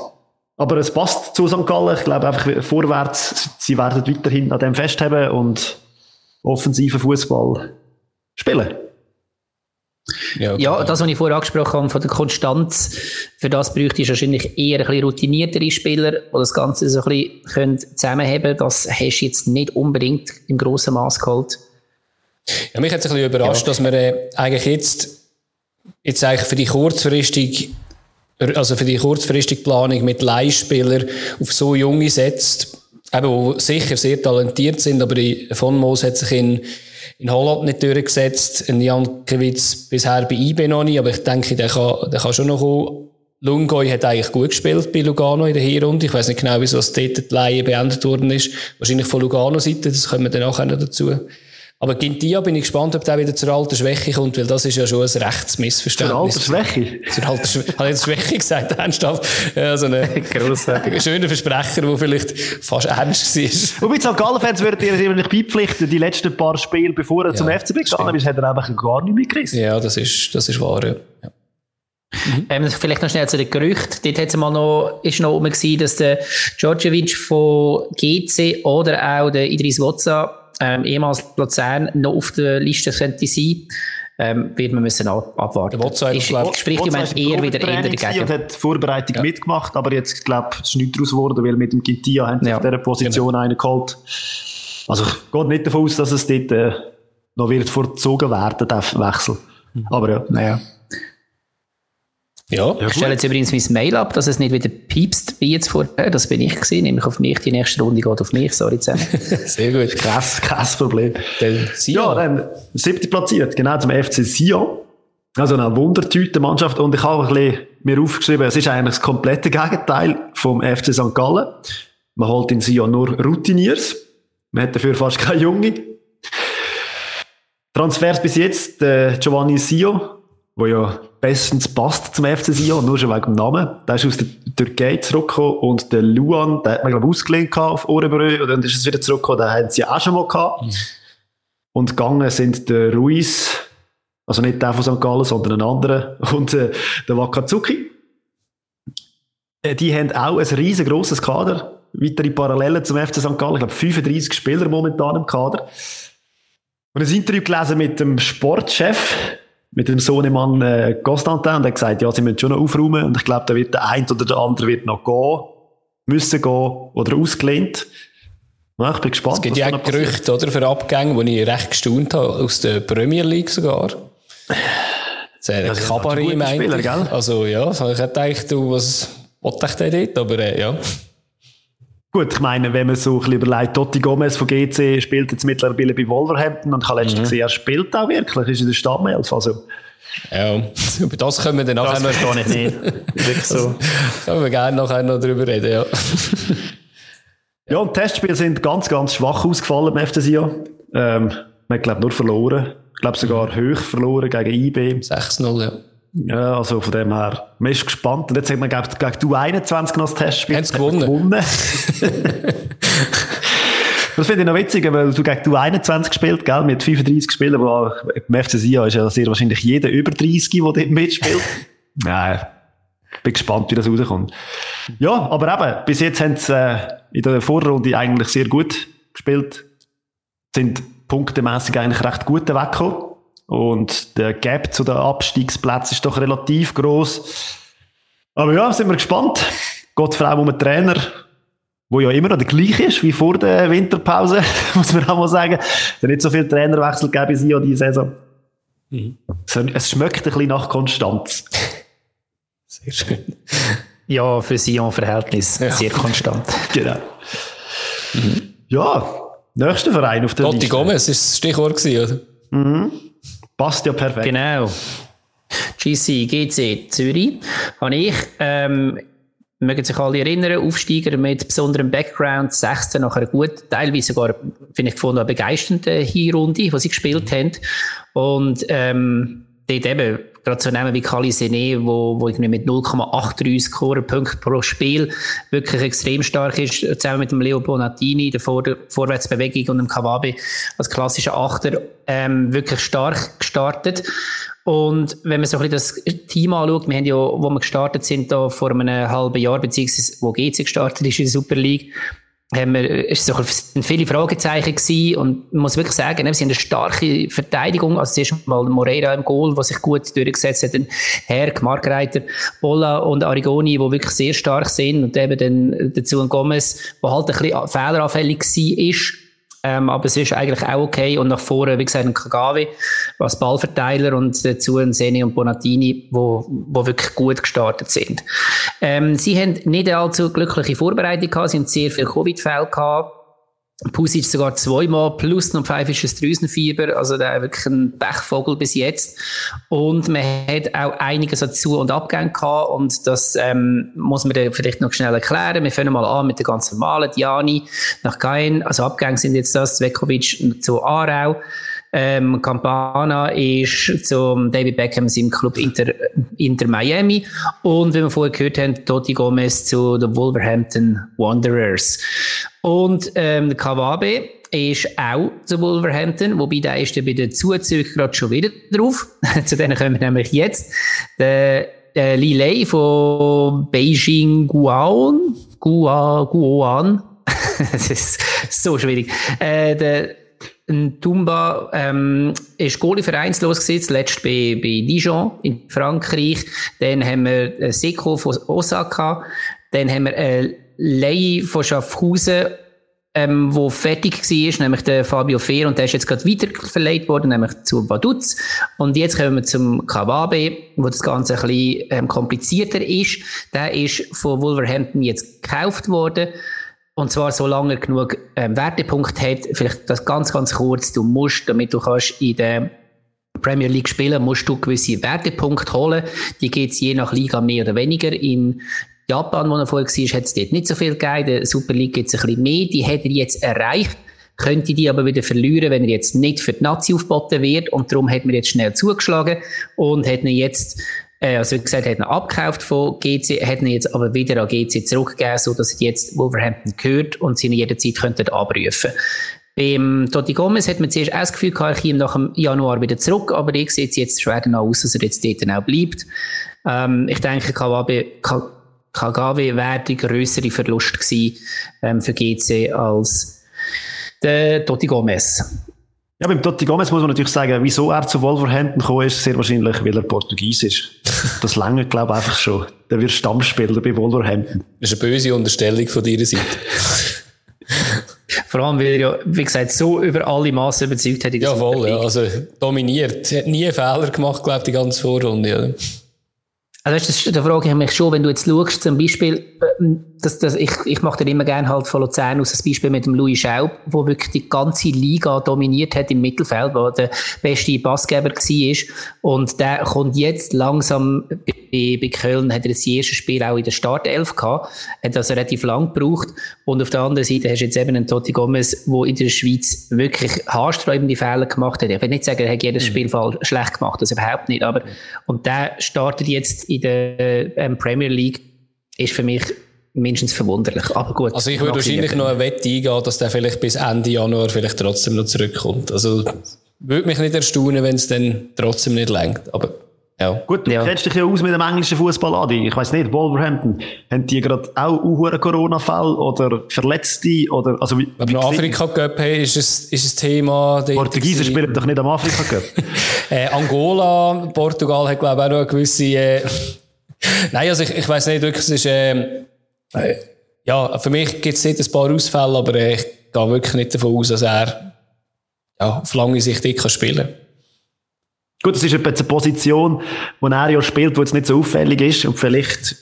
Aber es passt zu St. Gallen. Ich glaube einfach vorwärts, sie werden weiterhin an dem festhalten und offensiven Fußball spielen. Ja, Ja, das, was ich vorher angesprochen habe, von der Konstanz, für das bräuchte ich wahrscheinlich eher ein bisschen routiniertere Spieler, die das Ganze so ein bisschen können zusammenheben. Das hast du jetzt nicht unbedingt im grossen Maß geholt. Ja, mich hat es ein bisschen überrascht, dass man äh, eigentlich jetzt, jetzt eigentlich für die kurzfristig, also für die kurzfristige Planung mit Leihspielern auf so junge setzt, eben, die sicher sehr talentiert sind, aber von Moos hat sich in, in Holland nicht durchgesetzt, in Jankiewicz bisher bei IB noch nicht, aber ich denke, der kann, der kann schon noch kommen. Lungoy hat eigentlich gut gespielt bei Lugano in der Hinrunde. Ich weiß nicht genau, wieso es dort die Leihe beendet worden ist. Wahrscheinlich von Lugano-Seite, das kommen wir dann noch dazu. Aber Gintia bin ich gespannt, ob der wieder zur alten Schwäche kommt, weil das ist ja schon ein rechtes Zur Missverständnis. Altersschwäche. Zur alten Schwäche. Habe ich jetzt Schwäche gesagt, ernsthaft? Ja, so ein Grossartig. schöner Versprecher, der vielleicht fast ernst war. Und bei St. Gallen-Fans würdet ihr nämlich beipflichten, die letzten paar Spiele, bevor er zum FCB gegangen ist, hat er einfach gar nicht mehr gerissen. Ja, das ist, das ist wahr, ja. ja. Ähm, vielleicht noch schnell zu den Gerüchten. Dort hat es mal noch, ist noch oben gewesen, dass der Djordjevic von GC oder auch der Idris Wotza, ähm, ehemals Luzern, noch auf der Liste könnte sein. Ähm, wird man müssen ab abwarten. Hat, ist, glaub- spricht im Moment eher wieder eher Und dagegen. hat die Vorbereitung mitgemacht, aber jetzt, glaube ich, ist nichts daraus geworden, weil mit dem Quintia haben sie Ja. auf dieser Position einen geholt. Also, ich gehe nicht davon aus, dass es dort äh, noch wird vorgezogen werden, der Wechsel. Aber ja. Naja. Ja, Ich stelle jetzt übrigens mein Mail ab, dass es nicht wieder piepst, wie jetzt vorher. Das bin ich gewesen, nämlich auf mich. Die nächste Runde geht auf mich, sorry zusammen. sehr gut. Kein, kein Problem. Dann Ja, dann siebte platziert, genau zum FC Sion. Also eine Wundertüte-Mannschaft. Und ich habe ein bisschen mir aufgeschrieben, es ist eigentlich das komplette Gegenteil vom FC St. Gallen. Man holt in Sion nur Routiniers. Man hat dafür fast keine Junge. Transfers bis jetzt, äh, Giovanni Sio, der ja bestens passt zum FC Sion, nur schon wegen dem Namen. Der ist aus der Türkei zurückgekommen und der Luan, der hat man glaube ich ausgelehnt auf Ohrenbrü und dann ist es wieder zurückgekommen, den haben sie auch schon mal gehabt. Und gegangen sind der Ruiz, also nicht der von St. Gallen, sondern ein anderer, und äh, der Wakazuki. Äh, die haben auch ein riesengroßes Kader. Weitere Parallelen zum FC St. Gallen. Ich glaube, 35 Spieler momentan im Kader. Und ein Interview gelesen mit dem Sportchef, mit dem Sohnemann äh, Constantin, und hat gesagt, ja, sie müssen schon noch aufräumen. Und ich glaube, da wird der eine oder der andere wird noch gehen, müssen gehen oder ausgelehnt. Ja, ich bin gespannt. Es gibt ja auch Gerüchte, oder, für Abgänge, die ich recht gestaunt habe, aus der Premier League sogar. Das ist ein Kabarett, meinte ich. Also, ja, ich hätte gedacht, du, was wollte ich denn dort? Aber, äh, ja. Gut, ich meine, wenn man so ein bisschen überlegt, Totti Gomez von GC spielt jetzt mittlerweile bei Wolverhampton und ich habe letztens mhm. gesehen, er spielt auch wirklich, ist in der Stammelf, also. Ja, über das können wir dann nachher noch... Ich nicht. Wirklich so. können wir gerne nachher noch drüber reden, ja. ja, und Testspiele sind ganz, ganz schwach ausgefallen im FC Sion. Ähm, man hat, glaube nur verloren. Ich glaube sogar hoch verloren gegen IB. 6-0, ja. Ja, also von dem her, man ist gespannt. Und jetzt hat man gegen, gegen du 21 noch das Testspiel. Haben sie gewonnen. gewonnen. das finde ich noch witzig, weil du gegen du 21 gespielt, gell, mit 35 Spielen, wo im FC Sia ist ja sehr wahrscheinlich jeder über 30, der dort mitspielt. ja, bin gespannt, wie das rauskommt. Ja, aber eben, bis jetzt haben sie äh, in der Vorrunde eigentlich sehr gut gespielt, sind punktemäßig eigentlich recht gut weggekommen. Und der Gap zu den Abstiegsplätzen ist doch relativ groß. Aber ja, sind wir gespannt. Gott vor allem um einen Trainer, der ja immer noch der gleiche ist wie vor der Winterpause, muss man auch mal sagen. Es hat nicht so viel Trainerwechsel gegeben in Sion diese Saison. Mhm. Es schmeckt ein bisschen nach Konstanz. Sehr schön. Ja, für Sion-Verhältnis ja. sehr konstant. genau. Mhm. Ja, nächster Verein auf der Totti Liste. Gomez ist das Stichwort gewesen, oder? Mhm. Passt ja perfekt. Genau. GC, GC Zürich habe ich, ähm, mögen sich alle erinnern, Aufsteiger mit besonderem Background, 16 nach einer gut, teilweise sogar, finde ich gefunden, eine begeisternde Hinrunde, die sie gespielt haben. Und ähm, dort eben gerade so nehmen wie Kali Sene, wo, wo irgendwie mit 0,83 Scorepunkte pro Spiel wirklich extrem stark ist, zusammen mit dem Leo Bonatini, der Vor Vorwärtsbewegung und dem Kawabe als klassischer Achter, ähm, wirklich stark gestartet. Und wenn man so ein bisschen das Team anschaut, wir haben ja, wo wir gestartet sind, da vor einem halben Jahr, beziehungsweise wo GC gestartet ist in der Super League, haben wir, ist so viele Fragezeichen gewesen und man muss wirklich sagen, ne, sie haben eine starke Verteidigung, also zuerst mal Moreira im Goal, der sich gut durchgesetzt hat, dann Herr, Markreiter, Bolla und Arigoni, die wirklich sehr stark sind und eben dann dazu ein Gomez, der halt ein bisschen fehleranfällig war, ist, ähm, aber es ist eigentlich auch okay. Und nach vorne, wie gesagt, ein Kagawe als Ballverteiler und dazu ein Seni und Bonatini, wo, wo wirklich gut gestartet sind. Ähm, sie haben nicht allzu glückliche Vorbereitung gehabt. Sie haben sehr viele Covid-Fälle gehabt. Pusic sogar zweimal, plus noch pfeifisches Drüsenfieber, also der wirklich ein Pechvogel bis jetzt. Und man hat auch einiges an Zu- und Abgängen gehabt und das ähm, muss man vielleicht noch schnell erklären. Wir fangen mal an mit der ganz normalen Diani nach Gain, also Abgänge sind jetzt das, Zvekovic zu Aarau. Ähm, Campana ist zum David Beckham im Club Inter, Inter Miami und wie wir vorher gehört haben, Totti Gomez zu den Wolverhampton Wanderers. Und ähm, Kawabe ist auch zu Wolverhampton, wobei der ist ja bei den Zuzügen gerade schon wieder drauf. zu denen kommen wir nämlich jetzt. Der äh, Li Lei von Beijing Guan, Guan, Guan. das ist so schwierig. Äh, der ein Tumba ähm, ist Goalie vereinslos gewesen, zuletzt bei, bei Dijon in Frankreich. Dann haben wir Seko von Osaka. Dann haben wir äh, Lei von Schaffhausen, ähm, wo fertig war, nämlich der Fabio Fehr, und der ist jetzt gerade weiterverleiht worden, nämlich zu Vaduz. Und jetzt kommen wir zum Kawabe, wo das Ganze ein bisschen ähm, komplizierter ist. Der ist von Wolverhampton jetzt gekauft worden. Und zwar solange er genug ähm, Wertepunkt hat, vielleicht das ganz, ganz kurz, du musst, damit du kannst in der Premier League spielen, musst du gewisse Wertepunkte holen. Die geht es je nach Liga mehr oder weniger. In Japan, wo er vorher war, hat es dort nicht so viel gegeben. In der Super League gibt es ein bisschen mehr. Die hat er jetzt erreicht könnte die aber wieder verlieren, wenn er jetzt nicht für die Nazi aufgeboten wird. Und darum hat man jetzt schnell zugeschlagen und hat ihn jetzt also wie gesagt, hat ihn abgekauft von GC, hat ihn jetzt aber wieder an GC zurückgegeben, so dass er jetzt Wolverhampton gehört und sie ihn jederzeit könnten abrufen. Beim Totti Gomez hat man zuerst auch das Gefühl gehabt, ich nach dem Januar wieder zurück, aber ich sehe jetzt schwer danach aus, dass er jetzt dort auch bleibt. Ähm, ich denke, Kawabe, Kagawe wäre der grössere Verlust gewesen, ähm, für GC als der Totti Gomez. Ja, beim Totti Gomez muss man natürlich sagen, wieso er zu Wolverhampton gekommen ist, sehr wahrscheinlich, weil er Portugies ist. Das lange glaube ich, einfach schon. Der wird Stammspieler bei Wolverhampton. Das ist eine böse Unterstellung von deiner Seite. Vor allem, weil er ja, wie gesagt, so über alle Massen überzeugt hat. ja, voll, ja. Also dominiert. Er hat nie einen Fehler gemacht, glaube ich, die ganze Vorrunde. Oder? Also das, da frage ich mich schon, wenn du jetzt schaust, zum Beispiel, äh, das, das, ich, ich mache dir immer gerne halt von Luzern aus das Beispiel mit dem Louis Schaub, wo wirklich die ganze Liga dominiert hat im Mittelfeld, wo der beste Passgeber war. Und der kommt jetzt langsam bei, bei Köln, hat er das erste Spiel auch in der Startelf gehabt, hat also relativ lang gebraucht. Und auf der anderen Seite hast du jetzt eben einen Totti Gomez, der in der Schweiz wirklich haarsträubende Fehler gemacht hat. Ich will nicht sagen, er hat jedes mhm. Spiel schlecht gemacht, das überhaupt nicht, aber, und der startet jetzt in der ähm, Premier League ist für mich mindestens verwunderlich. Aber gut. Also ich würde wahrscheinlich noch eine Wette eingehen, dass der vielleicht bis Ende Januar vielleicht trotzdem noch zurückkommt. Also würde mich nicht erstaunen, wenn es dann trotzdem nicht lenkt. Aber ja. Gut, du ja. kennst dich ja aus mit dem englischen Fußball, Adi. Ich weiß nicht, Wolverhampton, haben die gerade auch einen Corona-Fall oder Verletzte oder, also wie, Wenn wir Afrika Cup haben, ist es, ist ein Thema. Portugiesen spielen doch nicht am Afrika Cup. äh, Angola, Portugal hat glaube ich auch noch eine gewisse, äh, Nein, also ich, ich weiß nicht, wirklich, es ist, äh, ja, für mich gibt es nicht ein paar Ausfälle, aber ich gehe wirklich nicht davon aus, dass er ja, auf lange Sicht nicht spielen kann. Gut, das ist eine Position, wo er ja spielt, wo jetzt nicht so auffällig ist und vielleicht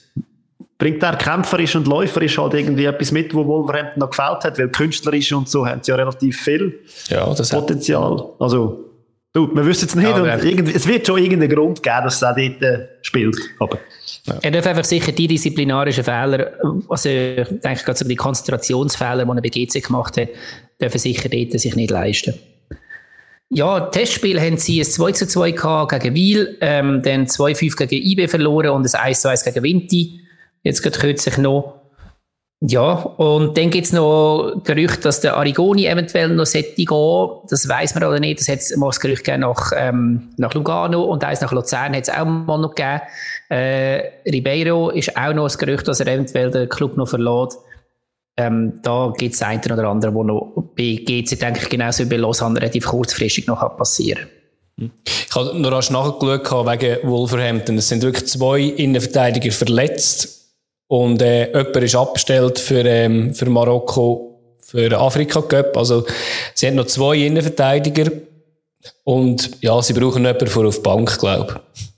bringt er kämpferisch und läuferisch halt irgendwie etwas mit, wo Wolverhampton noch gefällt hat, weil künstlerisch und so haben sie ja relativ viel ja, Potenzial. Hat... Also, du, wir wissen es nicht ja, und irgendwie, es wird schon irgendeinen Grund geben, dass er dort äh, spielt, aber... Ja. Er darf einfach sicher die disziplinarischen Fehler, also ich gerade so die Konzentrationsfehler, die er bei GC gemacht hat, dürfen sicher dort sich nicht leisten. Ja, Testspiel haben sie ein 2 zu 2 gehabt gegen Wiel, ähm, dann 2-5 gegen IB verloren und ein 1 zu 1 gegen Vinti. Jetzt geht kürzlich noch. Ja, und dann gibt es noch Gerüchte, dass der Arigoni eventuell noch sollte gehen. Das weiß man oder nicht. Das hat mal das Gerücht nach, ähm, nach Lugano und eins nach Luzern hat es auch mal noch gegeben. Äh, Ribeiro ist auch noch das Gerücht, dass er eventuell den Club noch verlässt. Ähm, da gibt es einen oder anderen, der noch bei GC, denke ich, genauso wie bei Lausanne relativ kurzfristig noch passieren kann. Ich habe noch rasch nachgeschaut wegen Wolverhampton. Es sind wirklich zwei Innenverteidiger verletzt und äh, jemand ist abgestellt für, ähm, für Marokko für Afrika Cup. Also sie haben noch zwei Innenverteidiger und ja, sie brauchen jemanden für auf die Bank, glaube ich.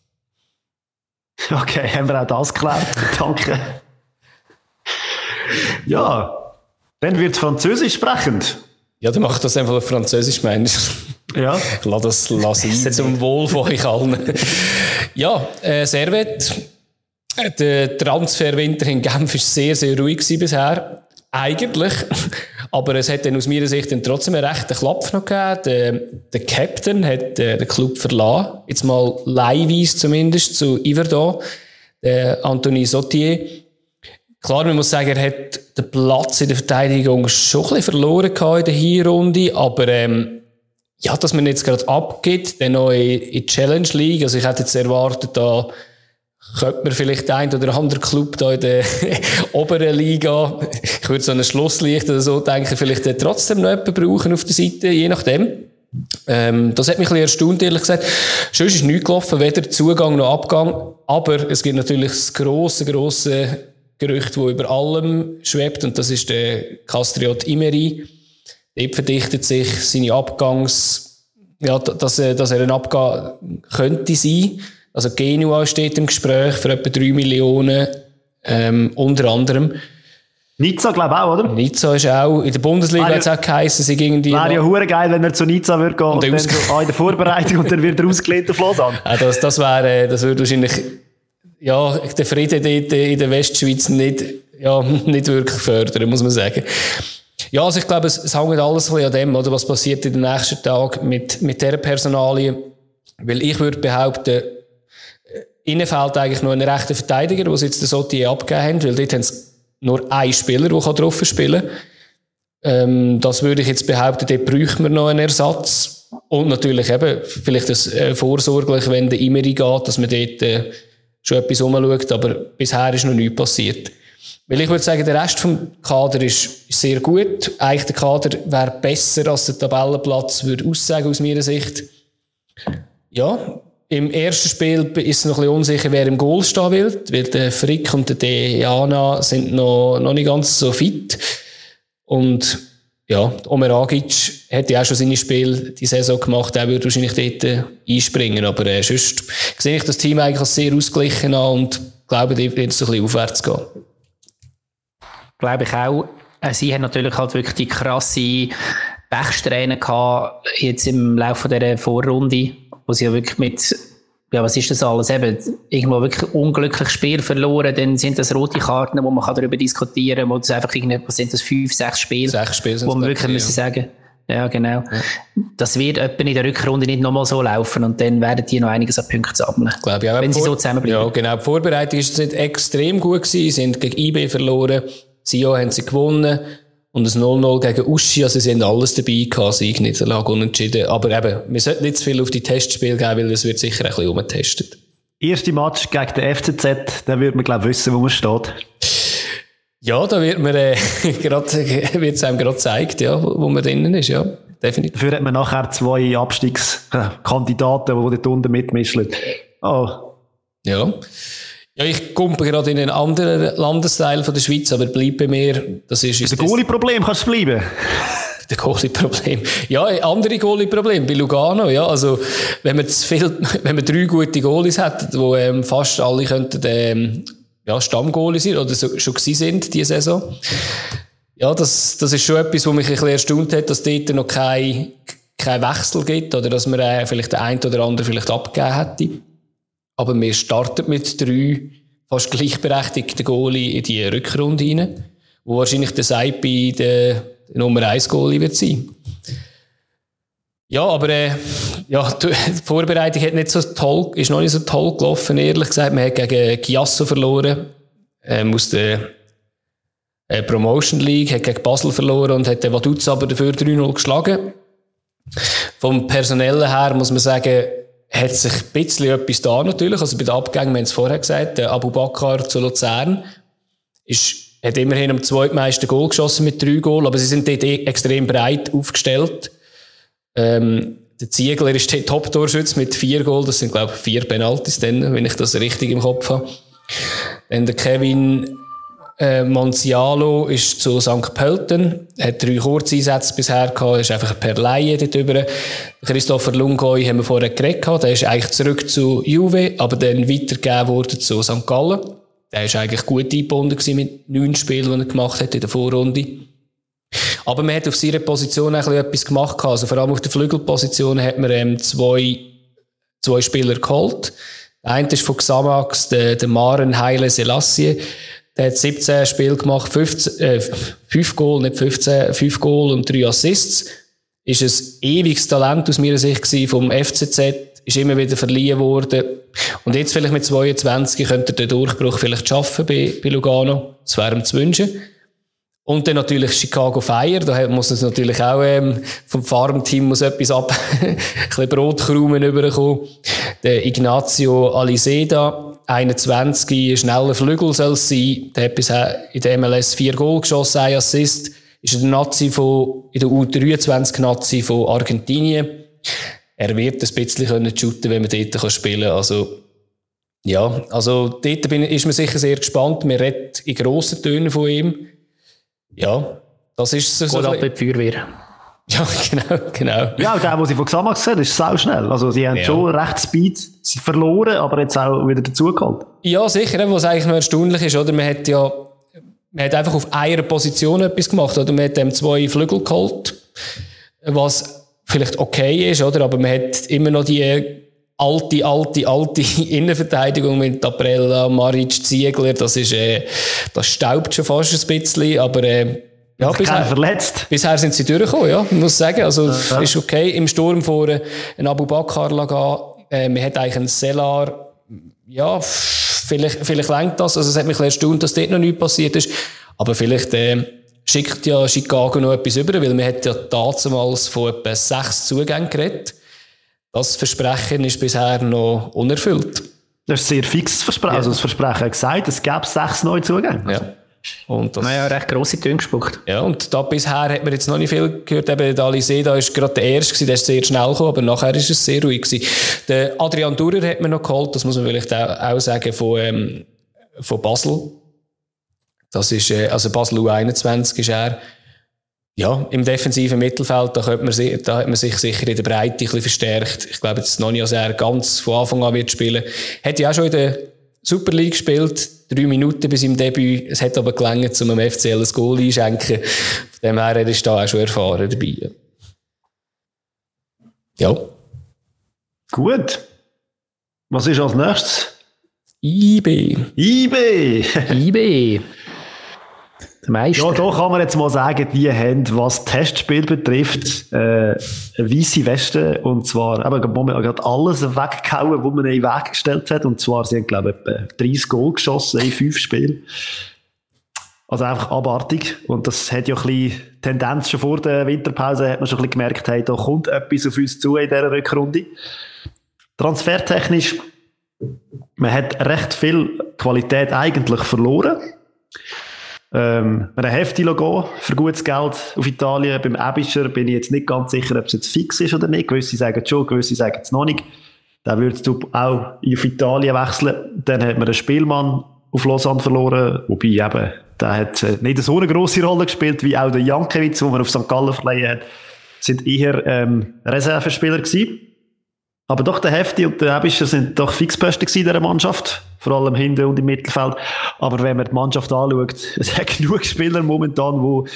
Okay, haben wir auch das geklärt. Danke. Ja, dann wird Französisch sprechend. Ja, dann macht das einfach auf Französisch, meinst Ja. Lass das lass ein zum Wohl von euch allen. ja, äh, Servet. Der Transferwinter in Genf war sehr, sehr ruhig bisher. Eigentlich. Aber es hat dann aus meiner Sicht dann trotzdem einen rechten Klapp noch gegeben. Der, der Captain hat äh, den Club verlassen. Jetzt mal leihweise zumindest zu Iverdon. Der Anthony Sautier. Klar, man muss sagen, er hat den Platz in der Verteidigung schon ein bisschen verloren in der Hinrunde, aber ähm, ja, dass man jetzt gerade abgeht, dann noch in, in Challenge League, also ich hätte jetzt erwartet, da könnte man vielleicht ein oder andere Club da in der oberen Liga, ich würde so ein Schlusslicht oder so denken, vielleicht trotzdem noch jemanden brauchen auf der Seite, je nachdem. Ähm, das hat mich ein bisschen erstaunt, ehrlich gesagt. Sonst ist nichts gelaufen, weder Zugang noch Abgang. Aber es gibt natürlich das grosse, grosse Gerücht, das über allem schwebt, und das ist der Castriot Imeri. Dort verdichtet sich seine Abgangs, ja, dass, er, dass er ein Abgang könnte sein. Also Genua steht im Gespräch für etwa 3 Millionen, ähm, unter anderem. Nizza, glaube ich auch, oder? Nizza ist auch, in der Bundesliga hat es auch geheißen, sie gingen die... Wäre ja hure geil, wenn er zu Nizza würde gehen und, und dann so, ah, in der Vorbereitung und dann wird er ausgelehnt auf Lausanne. Ja, das, das wäre, das würde wahrscheinlich, ja, den Frieden dort in der Westschweiz nicht, ja, nicht wirklich fördern, muss man sagen. Ja, also ich glaube, es, es hängt alles ein an dem, oder, was passiert in den nächsten Tagen mit, mit dieser Personalie. Weil ich würde behaupten, Innen fehlt eigentlich nur ein rechter Verteidiger, sie jetzt den Sotier abgegeben haben, weil dort haben sie nur einen Spieler, der drauf spielen kann. Ähm, das würde ich jetzt behaupten, dort bräuchten wir noch einen Ersatz. Und natürlich eben, vielleicht das äh, vorsorglich, wenn der Imeri geht, dass man dort äh, schon etwas umschaut, aber bisher ist noch nichts passiert. Weil ich würde sagen, der Rest vom Kader ist sehr gut. Eigentlich der Kader wäre besser, als der Tabellenplatz würde aussagen, aus meiner Sicht. Ja, im ersten Spiel ist es noch ein bisschen unsicher, wer im Goal stehen will, weil der Frick und der Diana sind noch, noch nicht ganz so fit. Und ja, Omer Agic hat ja auch schon seine Spiele die Saison gemacht, er würde wahrscheinlich dort einspringen, aber äh, sonst sehe ich das Team eigentlich als sehr ausgeglichen an und glaube, da wird es ein bisschen aufwärts gehen. Glaube ich auch. Äh, sie haben natürlich halt wirklich die krasse Pechsträhne gehabt, jetzt im Laufe dieser Vorrunde, wo sie ja wirklich mit ja, was ist das alles? Eben, irgendwo wirklich unglücklich Spiel verloren, dann sind das rote Karten, wo man kann darüber diskutieren kann, wo das einfach irgendwie, was sind das, fünf, sechs Spiele? Sechs Spiele Wo man wirklich müssen sagen, ja, genau. Ja. Das wird etwa in der Rückrunde nicht nochmal so laufen und dann werden die noch einiges an Punkten sammeln. Glaube ich auch. Wenn sie so zusammenbleiben. Ja, genau. Die Vorbereitung ist nicht extrem gut gewesen. Sie sind gegen IB verloren. Sio haben sie gewonnen. Und ein 0-0 gegen Uschi, also sie haben alles dabei gehabt, Sieg, Niederlage, unentschieden. Aber eben, wir sollten nicht zu viel auf die Testspiele geben, weil es wird sicher ein bisschen umgetestet. Erste Match gegen den FCZ, da wird man, glaube ich, wissen, wo man steht. Ja, da wird man, äh, wird es einem gerade gezeigt, ja, wo, wo man drinnen ist, ja. Definitiv. Dafür hat man nachher zwei Abstiegskandidaten, die dort unten mitmischen. Oh. Ja. Ja, ich komme gerade in einen anderen Landesteil von der Schweiz, aber bleib bei mir. Das ist, ist ein Goalie-Problem, kannst du bleiben? der Goalie-Problem. Ja, andere Goalie-Problem bei Lugano, ja. Also, wenn man zu viel, wenn man drei gute Goalies hat, wo ähm, fast alle könnten, ähm, ja, Stammgoalie sein oder so, schon gewesen sind, diese Saison. Ja, das, das ist schon etwas, was mich ein bisschen erstaunt hat, dass dort noch kein, kein Wechsel gibt oder dass man äh, vielleicht der ein oder andere vielleicht abgegeben hätte. Aber wir starten mit drei fast gleichberechtigten Goalie in die Rückrunde rein, wo wahrscheinlich der Seipi der, Nummer 1 Goalie wird sein. Ja, aber äh, ja, die Vorbereitung hat nicht so toll, ist noch nicht so toll gelaufen, ehrlich gesagt. Man hat gegen Giasso verloren, ähm, aus der äh, Promotion League, hat gegen Basel verloren und hat den Vaduz aber dafür 3-0 geschlagen. Vom Personellen her muss man sagen, hat sich ein bisschen etwas da natürlich. Also bei den Abgängen, wir haben es vorher gesagt, der Abu Bakr zu Luzern ist, hat immerhin am zweitmeisten Goal geschossen mit drei Goal, aber sie sind dort eh extrem breit aufgestellt. Ähm, der Ziegler ist der Top-Torschütz mit vier Goal, das sind glaube ich vier Penalties dann, wenn ich das richtig im Kopf habe. Dann der Kevin äh, Monzialo ist zu St. Pölten, hat drei Kurzeinsätze bisher gehabt, ist einfach per Laie dort drüber. Christopher Lungoy haben wir vorher geredet der ist eigentlich zurück zu Juve, aber dann weitergegeben worden zu St. Gallen. Der ist eigentlich gut eingebunden mit neun Spielen, die er gemacht hat in der Vorrunde. Aber man hat auf seiner Position auch etwas gemacht. Also vor allem auf der Flügelposition hat man ähm, zwei, zwei Spieler geholt. Der eine ist von Xamax, der, der Maren Heile Selassie. Der hat 17 Spiele gemacht, 15, äh, 5 Goal, nicht 15, 5 Goal und 3 Assists. Ist ein ewiges Talent aus meiner Sicht gewesen vom FCZ, ist immer wieder verliehen worden. Und jetzt vielleicht mit 22 könnte er den Durchbruch vielleicht schaffen bei, bei Lugano. Das wäre ihm zu wünschen. Und dann natürlich Chicago Fire, da muss es natürlich auch ähm, vom Farmteam muss etwas ab, ein bisschen Brotkrumen überkommen. Der Ignazio Aliseda, 21, schneller Flügel soll es sein, der hat bisher in der MLS vier Goal geschossen, ein Assist, ist der Nazi von, in der U23 Nazi von Argentinien. Er wird ein bisschen können shooten, wenn man dort spielen kann. Also, ja, also dort bin, ist man sicher sehr gespannt. Man redet in grossen Tönen von ihm. Ja, das ist so. Geht ab die Feuerwehr. Ja, genau, genau. Ja, auch der, den sie von Xamax gesehen ist sau schnell. Also, sie haben ja. schon recht Speed verloren, aber jetzt auch wieder dazugeholt. Ja, sicher, was eigentlich noch erstaunlich ist, oder? Man hat ja, man hat einfach auf einer Position etwas gemacht, oder? Man hat dem zwei Flügel geholt, was vielleicht okay ist, oder? Aber man hat immer noch die alte, alte, alte Innenverteidigung mit Taprella, Maric, Ziegler, das ist, äh, das staubt schon fast ein bisschen, aber, äh, ja, bisher, verletzt. bisher sind sie durchgekommen, ja, muss sagen. Also, ja. ist okay. Im Sturm vor ein Abu Bakr lagen, äh, man hat eigentlich einen Selar, ja, vielleicht, vielleicht lenkt das. Also, es hat mich erstaunt, dass dort noch nichts passiert ist. Aber vielleicht, äh, schickt ja Chicago noch etwas über, weil man hat ja damals von etwa sechs Zugängen geredet. Das Versprechen ist bisher noch unerfüllt. Das ist ein sehr fixes Versprechen. Ja. Also das Versprechen hat gesagt, es gäbe sechs neue Zugänge. Ja. Und das, naja, recht grosse Töne gespuckt. Ja, und da bisher hat man jetzt noch nicht viel gehört. Eben, der Alisee, da ist gerade der Erste der ist sehr schnell gekommen, aber nachher ist es sehr ruhig gewesen. Der Adrian Durer hat man noch geholt, das muss man vielleicht auch, auch sagen, von, ähm, von Basel. Das ist, äh, also Basel U21 ist er. ja, im defensiven Mittelfeld, da, könnte man, da hat man sich sicher in der Breite ein bisschen verstärkt. Ich glaube jetzt noch nicht, dass er ganz von Anfang an wird spielen. Hat ja auch schon in der Super League gespielt, drei Minuten bis im Debüt. Es hat aber gelangt, um dem FCL ein Goal einschenken. Von dem her, er ist da auch schon erfahren dabei. Ja. Gut. Was ist als nächstes? IB. IB! IB. Meister. Ja, da kann man jetzt mal sagen, die haben, was Testspiel betrifft, äh, weisse Weste. Und zwar, eben, gerade alles weggehauen, was man in den Weg gestellt hat. Und zwar, sie haben, glaube ich, etwa 30 Goal geschossen in fünf Spielen. Also einfach abartig. Und das hat ja ein bisschen Tendenz schon vor der Winterpause, hat man schon ein bisschen gemerkt, hey, da kommt etwas auf uns zu in dieser Rückrunde. Transfertechnisch, man hat recht viel Qualität eigentlich verloren. Ähm, ein Hefti gehen für gutes Geld auf Italien. Beim Ebischer bin ich jetzt nicht ganz sicher, ob es jetzt fix ist oder nicht. Gewisse sagen schon, gewisse sagen es noch nicht. Dann würdest du auch auf Italien wechseln. Dann hat man einen Spielmann auf Lausanne verloren, wobei eben, der hat nicht so eine grosse Rolle gespielt wie auch der Jankiewicz, den man auf St. Gallen verleihen hat. Sind eher ähm, Reservespieler gewesen. Aber doch der Hefti und der Ebischer sind doch Fixposten in dieser Mannschaft. Vor allem hinten und im Mittelfeld. Aber wenn man die Mannschaft anschaut, es hat genug Spieler momentan, die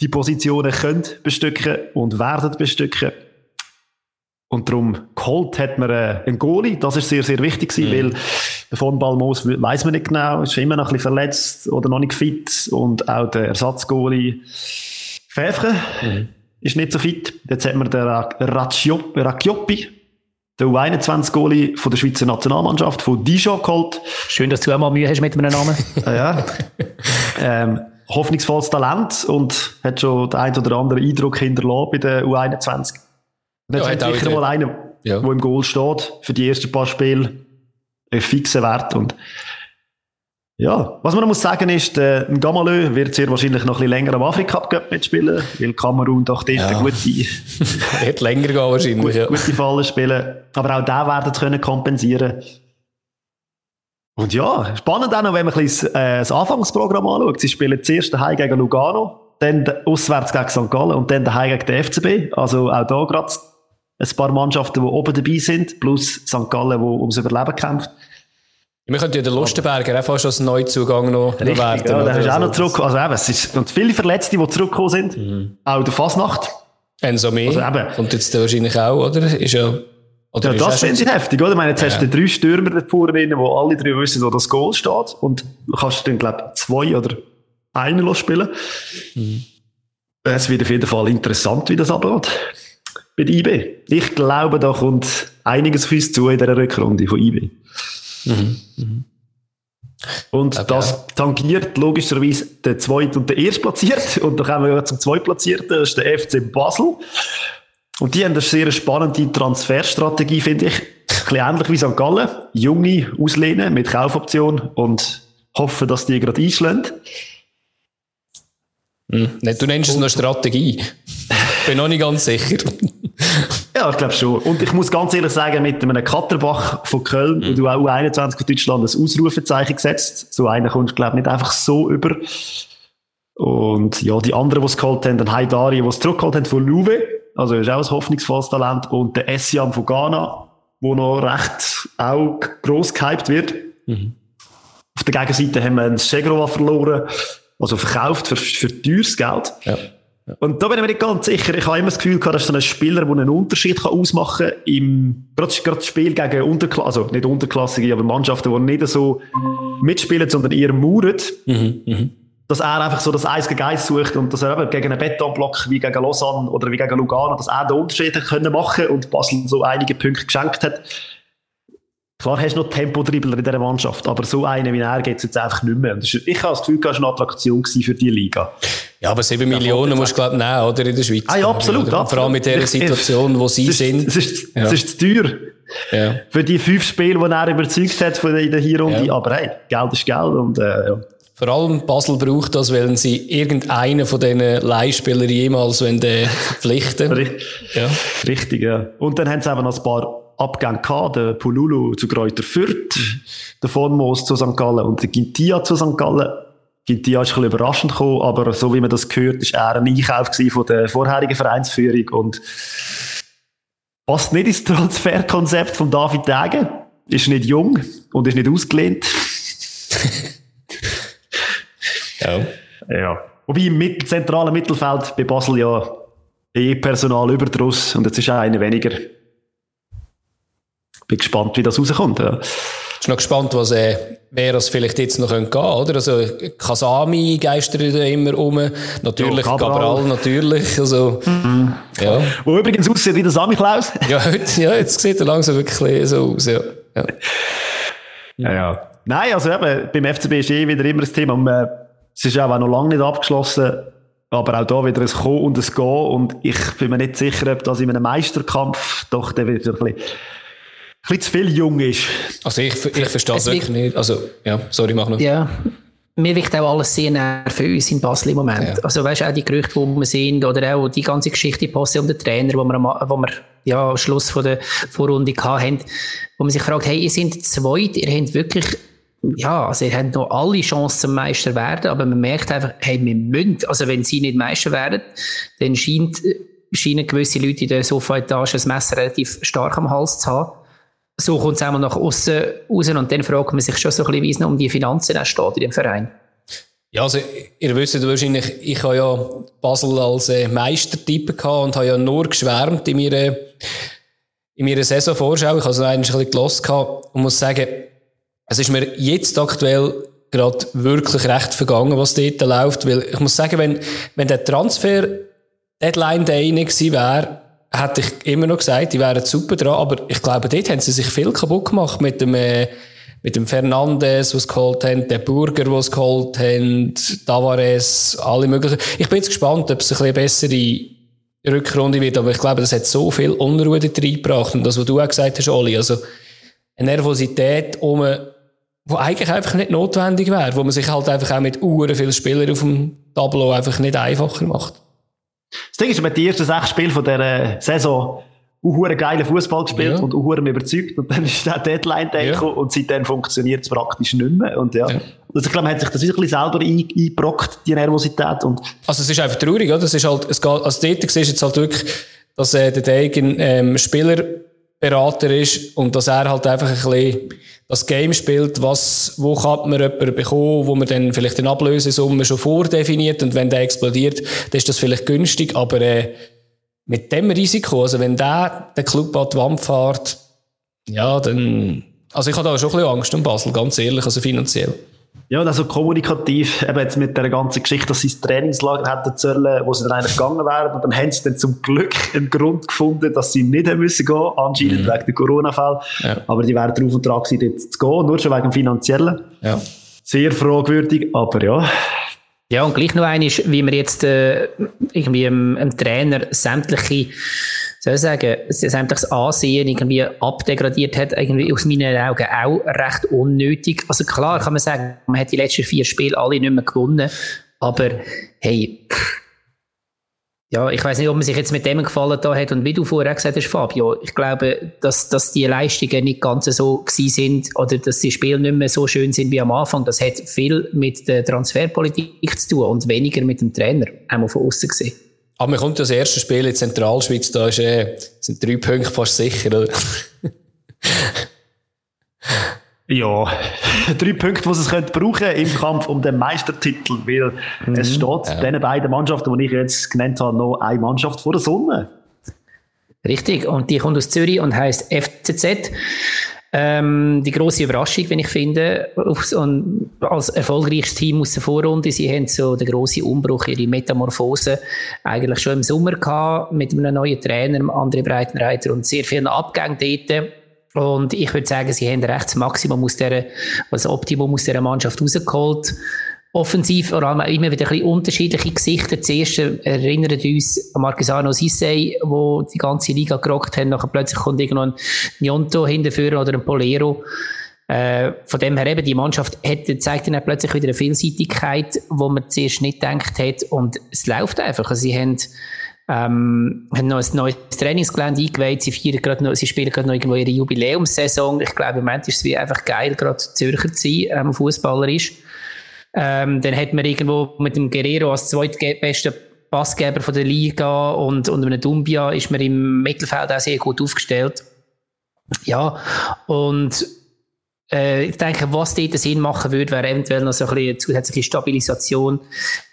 die Positionen können bestücken und werden bestücken. Und darum geholt hat man äh, einen Goalie. Das ist sehr, sehr wichtig gewesen, mhm. weil der von Balmos weiß man nicht genau, ist immer noch ein bisschen verletzt oder noch nicht fit. Und auch der Ersatzgoalie Pfeffre mhm. ist nicht so fit. Jetzt hat man den Racioppi der U21-Goalie von der Schweizer Nationalmannschaft, von Dijon geholt. Schön, dass du auch mal Mühe hast mit einem Namen. Ja. ähm, hoffnungsvolles Talent und hat schon den einen oder anderen Eindruck hinterlassen bei der U21. Und jetzt ja, hat sicher mal einer, ja. der im Goal steht, für die ersten paar Spiele, ein fixer Wert und ja, was man muss sagen ist, der Gamalö wird sehr wahrscheinlich noch ein bisschen länger am Afrika Cup mitspielen, weil Kamerun doch dort ja. gute, wird länger gehen wahrscheinlich, gute, ja. gute Fallen spielen. Aber auch da werden können kompensieren. Und ja, spannend auch noch, wenn man ein bisschen äh, das Anfangsprogramm anschaut. Sie spielen zuerst daheim gegen Lugano, dann auswärts gegen St. Gallen und dann daheim gegen den FCB. Also auch da gerade ein paar Mannschaften, die oben dabei sind, plus St. Gallen, die ums Überleben kämpft. Wir könnten ja den Lustenberger auch fast als Neuzugang noch, Richtig, noch werden. Ja, der ist auch noch zurück. Also eben, es ist, und viele Verletzte, die zurückgekommen sind. Mhm. Auch der Fasnacht. Enso mehr. Also eben. Kommt jetzt wahrscheinlich auch, oder? Ist ja, oder ja, das finde ich heftig, oder? Ich meine, jetzt ja. hast du drei Stürmer da vorne drin, wo alle drei wissen, wo das Goal steht. Und du kannst dann, glaube ich, zwei oder einen spielen. Mhm. Es wird auf jeden Fall interessant, wie das abläuft. Bei IB. Ich glaube, da kommt einiges auf uns zu in dieser Rückrunde von IB. Mhm. Mhm. Und okay. das tangiert logischerweise den Zweit- und den Erstplatzierten. Und dann kommen wir zum Zweitplatzierten, das ist der FC Basel. Und die haben eine sehr spannende Transferstrategie, finde ich. Ein bisschen ähnlich wie St. Gallen. Junge auslehnen mit Kaufoption und hoffen, dass die gerade einschlagen. Hm. Du nennst es noch Strategie. Bin noch nicht ganz sicher. Ja, ich glaube schon. Und ich muss ganz ehrlich sagen, mit einem Katterbach von Köln, mhm. wo du auch U21 von Deutschland ein Ausrufezeichen gesetzt. So einen kommst du, glaube ich, nicht einfach so über. Und ja, die anderen, die es geholt haben, dann Haidari, die es zurückgeholt haben von Louve. Also, ist auch ein hoffnungsvolles Talent. Und der Essiam von Ghana, wo noch recht auch gross gehypt wird. Mhm. Auf der Gegenseite haben wir einen Segrova verloren, also verkauft für, für teures Geld. Ja. Und da bin ich mir nicht ganz sicher. Ich habe immer das Gefühl gehabt, dass so ein Spieler, der einen Unterschied kann ausmachen kann, im, gerade, gerade das Spiel gegen Unterklasse, also nicht Unterklassige, aber Mannschaften, die nicht so mitspielen, sondern eher mauern, mhm, mh. dass er einfach so das Eis gegen Eis sucht und dass er eben gegen einen Betonblock wie gegen Lausanne oder wie gegen Lugano, dass er den Unterschied können machen und Basel so einige Punkte geschenkt hat. Klar hast du noch Tempodribbler in dieser Mannschaft, aber so einen wie er geht es jetzt einfach nicht mehr. ich habe das Gefühl, das war eine Attraktion für die Liga. Ja, aber 7 ja, Millionen musst du, glaube ich, nehmen, oder? In der Schweiz. Ah, ja, absolut. Oder? Vor allem mit der Situation, wo sie es sind. Es ist, ja. es ist zu teuer. Ja. Für die fünf Spiele, die er überzeugt hat von der Hinrunde. Ja. Aber hey, Geld ist Geld und, äh, ja. Vor allem Basel braucht das, weil sie irgendeinen von diesen Leihspielern jemals wenn verpflichten. Richtig. Ja. Richtig, ja. Und dann haben sie eben noch ein paar Abgänge gehabt. Der Pululu zu Kräuter Fürth, mhm. der Vonmoos zu St. Gallen und der Gintia zu St. Gallen. Gintia ist ein bisschen überraschend gekommen, aber so wie man das gehört, ist er ein Einkauf von der vorherigen Vereinsführung und passt nicht ins Transferkonzept von David Degen. Ist nicht jung und ist nicht ausgelehnt. ja. Ja. Wobei im zentralen Mittelfeld bei Basel ja eh Personalüberdruss und jetzt ist auch einer weniger. Bin gespannt, wie das rauskommt. Ja. Ich bin noch gespannt, was, äh, wer das vielleicht jetzt noch gehen könnte, oder? Also, Kasami geistert immer um. Natürlich, ja, Cabral. natürlich. Also, mhm. ja. Wo übrigens aussieht wie der Sami Klaus. ja, heute, ja, jetzt sieht er langsam wirklich so aus, ja. Ja, ja. ja. Nein, also eben, beim FCB ist eh wieder immer das Thema. Äh, es ist auch noch lange nicht abgeschlossen. Aber auch da wieder ein Kommen und ein Gehen. Und ich bin mir nicht sicher, ob das in einem Meisterkampf doch der wieder ein bisschen bisschen zu viel jung ist. Also ich, ich verstehe es wirklich nicht. Also, ja, sorry, mach noch. Ja. Mir wirkt auch alles sehr nervös in Basel im Moment. Ja. Also weißt du, auch die Gerüchte, die wir sehen, oder auch die ganze Geschichte Posse um den Trainer, wo wir, wo wir ja, am Schluss von der Vorrunde hatten, wo man sich fragt, hey, ihr seid zweit, ihr habt wirklich ja, also ihr habt noch alle Chancen zum Meister werden, aber man merkt einfach, hey, wir müssen, also wenn sie nicht Meister werden, dann scheint, scheinen gewisse Leute in der Sofa-Etage das Messer relativ stark am Hals zu haben so kommt es einmal nach außen raus und dann fragt man sich schon so ein bisschen, wie es um die Finanzen steht in dem Verein. Ja, also, ihr wisst wahrscheinlich, ich habe ja Basel als äh, Meistertyp gehabt und habe ja nur geschwärmt in meiner, in meiner Saisonvorschau. Ich habe so eigentlich ein bisschen gehabt und muss sagen, es ist mir jetzt aktuell gerade wirklich recht vergangen, was dort läuft, weil ich muss sagen, wenn, wenn der Transfer Deadline Day nicht gewesen wäre, hätte ich immer noch gesagt, die wären super dran, aber ich glaube, dort haben sie sich viel kaputt gemacht mit dem, äh, mit dem Fernandes, was geholt haben, der Burger, was geholt haben, Tavares, alle möglichen. Ich bin jetzt gespannt, ob es eine bessere Rückrunde wird, aber ich glaube, das hat so viel Unruhe dort reingebracht und das, was du auch gesagt hast, Oli, also eine Nervosität um wo eigentlich einfach nicht notwendig wäre, wo man sich halt einfach auch mit uhren vielen Spielern auf dem Tableau einfach nicht einfacher macht. Das Ding ist, man hat die ersten sechs Spiele von dieser Saison einen geilen Fußball gespielt ja. und auch überzeugt. Und dann ist der Deadline Day ja. und seitdem funktioniert es praktisch nicht mehr. Und ja. ja. Also ich glaube, man hat sich das ein bisschen selber eingebrockt, die Nervosität. Und also es ist einfach traurig, oder? Es ist halt, es geht, also dort siehst jetzt halt wirklich, dass äh, der Degen ähm, Spielerberater ist und dass er halt einfach ein bisschen das Game spielt, was, wo kann man jemanden bekommen, wo man dann vielleicht eine Ablösesumme schon vordefiniert und wenn der explodiert, dann ist das vielleicht günstig, aber äh, mit dem Risiko, also wenn der den Club an die Wand fährt, ja, dann, also ich habe da schon ein bisschen Angst um Basel, ganz ehrlich, also finanziell. Ja, also kommunikativ, eben jetzt mit der ganzen Geschichte, dass sie das Trainingslager hätten sollen, wo sie dann eigentlich gegangen wären. Und dann haben sie dann zum Glück einen Grund gefunden, dass sie nicht müssen gehen, anscheinend mhm. wegen der Corona-Fall. Ja. Aber die wären drauf und dran gewesen, jetzt zu gehen, nur schon wegen dem Finanziellen. Ja. Sehr fragwürdig, aber ja. Ja, und gleich noch eines, wie man jetzt äh, irgendwie einem, einem Trainer sämtliche soll ich sagen, sämtlich das Ansehen irgendwie abdegradiert hat, irgendwie aus meinen Augen auch recht unnötig. Also klar kann man sagen, man hat die letzten vier Spiele alle nicht mehr gewonnen, aber hey, ja, ich weiß nicht, ob man sich jetzt mit dem gefallen da hat und wie du vorher gesagt hast, Fabio, ich glaube, dass, dass die Leistungen nicht ganz so gewesen sind oder dass die Spiele nicht mehr so schön sind wie am Anfang, das hat viel mit der Transferpolitik zu tun und weniger mit dem Trainer, einmal von außen gesehen. Aber man kommt ja das erste Spiel in Zentralschweiz, da ist, äh, sind drei Punkte fast sicher, oder? ja, drei Punkte, die sie es brauchen im Kampf um den Meistertitel, weil mhm. es steht ja. diesen beiden Mannschaften, die ich jetzt genannt habe, noch eine Mannschaft vor der Sonne. Richtig, und die kommt aus Zürich und heißt FCZ. Ähm, die große Überraschung, wenn ich finde, und als erfolgreichstes Team aus der Vorrunde, sie haben so den grossen Umbruch, ihre Metamorphose eigentlich schon im Sommer gehabt, mit einem neuen Trainer, André Breitenreiter und sehr vielen Abgängen dort. Und ich würde sagen, sie haben recht das Maximum aus der, das Optimum aus dieser Mannschaft rausgeholt offensiv vor allem immer wieder ein bisschen unterschiedliche Gesichter. Zuerst erinnert uns an Marquesano Sissei, wo die ganze Liga gerockt haben. Nachher plötzlich kommt irgendwo ein Nionto hinterführen oder ein Polero. Äh, von dem her eben, die Mannschaft hat, zeigt dann plötzlich wieder eine Vielseitigkeit, wo man zuerst nicht gedacht hat. Und es läuft einfach. Sie haben, ähm, haben noch ein neues Trainingsgelände eingeweiht. Sie, gerade noch, sie spielen gerade noch irgendwo ihre Jubiläumssaison. Ich glaube, im Moment ist es wie einfach geil, gerade Zürcher zu sein, ähm, fußballerisch. Ähm, dann hat man irgendwo mit dem Guerrero als zweitbester Passgeber von der Liga und, und einem Dumbia ist man im Mittelfeld auch sehr gut aufgestellt. Ja, und ich denke, was dort Sinn machen würde, wäre eventuell noch so ein bisschen zusätzliche Stabilisation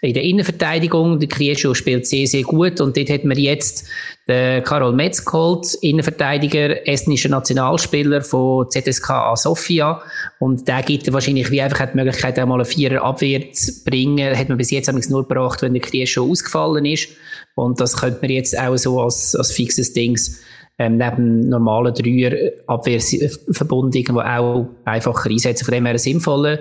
in der Innenverteidigung. Der Kriescho spielt sehr, sehr gut und dort hat man jetzt den Karol Metz geholt, Innenverteidiger, estnischer Nationalspieler von ZSKA Sofia und der gibt wahrscheinlich wie einfach die Möglichkeit, auch mal eine Vierer Abwehr zu bringen. Hat man bis jetzt nur gebracht, wenn der Kriescho ausgefallen ist und das könnte man jetzt auch so als, als fixes Dings ähm, neben normalen Dreier Abwehrverbund irgendwo auch einfacher einsetzen. Von dem her ein sinnvoller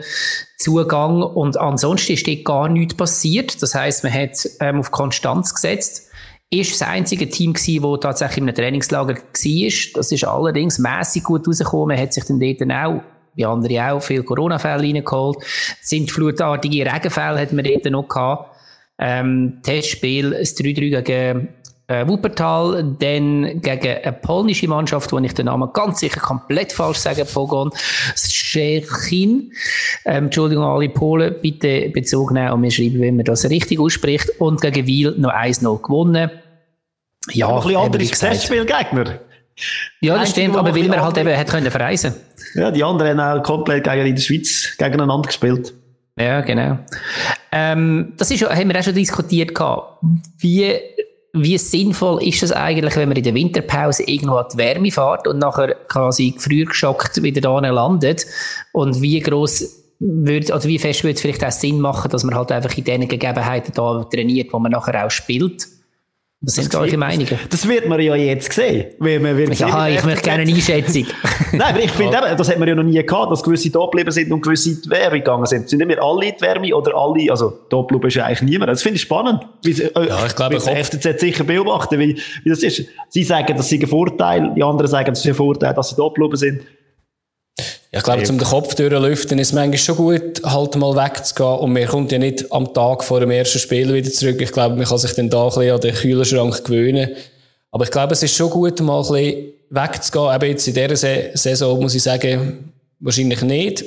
Zugang. Und ansonsten ist dort gar nichts passiert. Das heißt, man hat ähm, auf Konstanz gesetzt. Ist das einzige Team gewesen, das tatsächlich in einem Trainingslager war. Das ist allerdings mäßig gut rausgekommen. Man hat sich dann dort auch wie andere auch, viele Corona-Fälle reingeholt. Sind flutartige Regenfälle hat man dort noch gehabt. Ähm, Testspiel, das 3-3 gegen äh, Wuppertal, dann gegen eine polnische Mannschaft, wo ich den Namen ganz sicher komplett falsch sage, Pogon Szczecin. Ähm, Entschuldigung, alle Polen, bitte Bezug nehmen und mir schreiben, wenn man das richtig ausspricht. Und gegen Wiel noch 1-0 gewonnen. Ja, ein bisschen anderes Testspielgegner. Ja, das stimmt, aber weil wir halt eben hat können verreisen. Ja, die anderen haben auch komplett gegen in der Schweiz gegeneinander gespielt. Ja, genau. Ähm, das ist, haben wir auch schon diskutiert gehabt. Wie wie sinnvoll ist es eigentlich, wenn man in der Winterpause irgendwo an die Wärme fährt und nachher quasi früher geschockt wieder da landet? Und wie groß würde, oder wie fest würde es vielleicht auch Sinn machen, dass man halt einfach in den Gegebenheiten da trainiert, wo man nachher auch spielt? Was sind eure Meinungen? Das wird man ja jetzt sehen. Weil man wird ja, ich möchte gerne eine Einschätzung. Nein, aber ich finde eben, das hat man ja noch nie gehabt, dass gewisse da geblieben sind und gewisse in die Wärme gegangen sind. Sind nicht mehr alle in die Wärme oder alle, also da geblieben ist ja eigentlich niemand. Das finde ich spannend. Wie, äh, ja, ich glaube, der FCZ sicher beobachten, wie, wie das ist. Sie sagen, das sei ein Vorteil, die anderen sagen, das ist ein Vorteil, dass sie da geblieben sind. Ja, ich glaube, zum den Kopf durchlüften ist es manchmal schon gut, halt mal wegzugehen. Und man kommt ja nicht am Tag vor dem ersten Spiel wieder zurück. Ich glaube, man kann sich dann da ein bisschen an den Kühlschrank gewöhnen. Aber ich glaube, es ist schon gut, mal ein bisschen wegzugehen. Eben jetzt in dieser Saison muss ich sagen, wahrscheinlich nicht.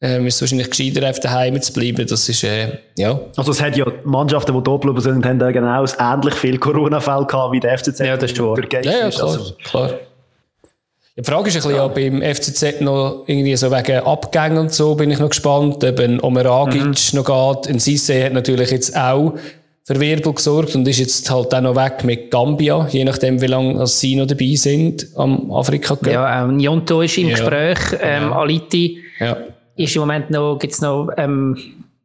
Ähm, ist wahrscheinlich gescheiter, auf daheim zu bleiben. Das ist, äh, ja. Also, es hat ja Mannschaften, die geblieben sind, haben genau ähnlich viele Corona-Fälle gehabt wie der FCZ. Ja, das ist wahr. Ja, ja, klar, also, klar. Die Frage ist ein bisschen, ja. beim FCZ noch irgendwie so wegen Abgängen und so bin ich noch gespannt, ob ein Omeragic mhm. noch geht. Ein Sisse hat natürlich jetzt auch für Wirbel gesorgt und ist jetzt halt auch noch weg mit Gambia, je nachdem, wie lange sie noch dabei sind am Afrika -Cup. Ja, ähm, Njonto ist im ja. Gespräch, ähm, ja. Aliti ja. ist im Moment noch, gibt's noch ähm,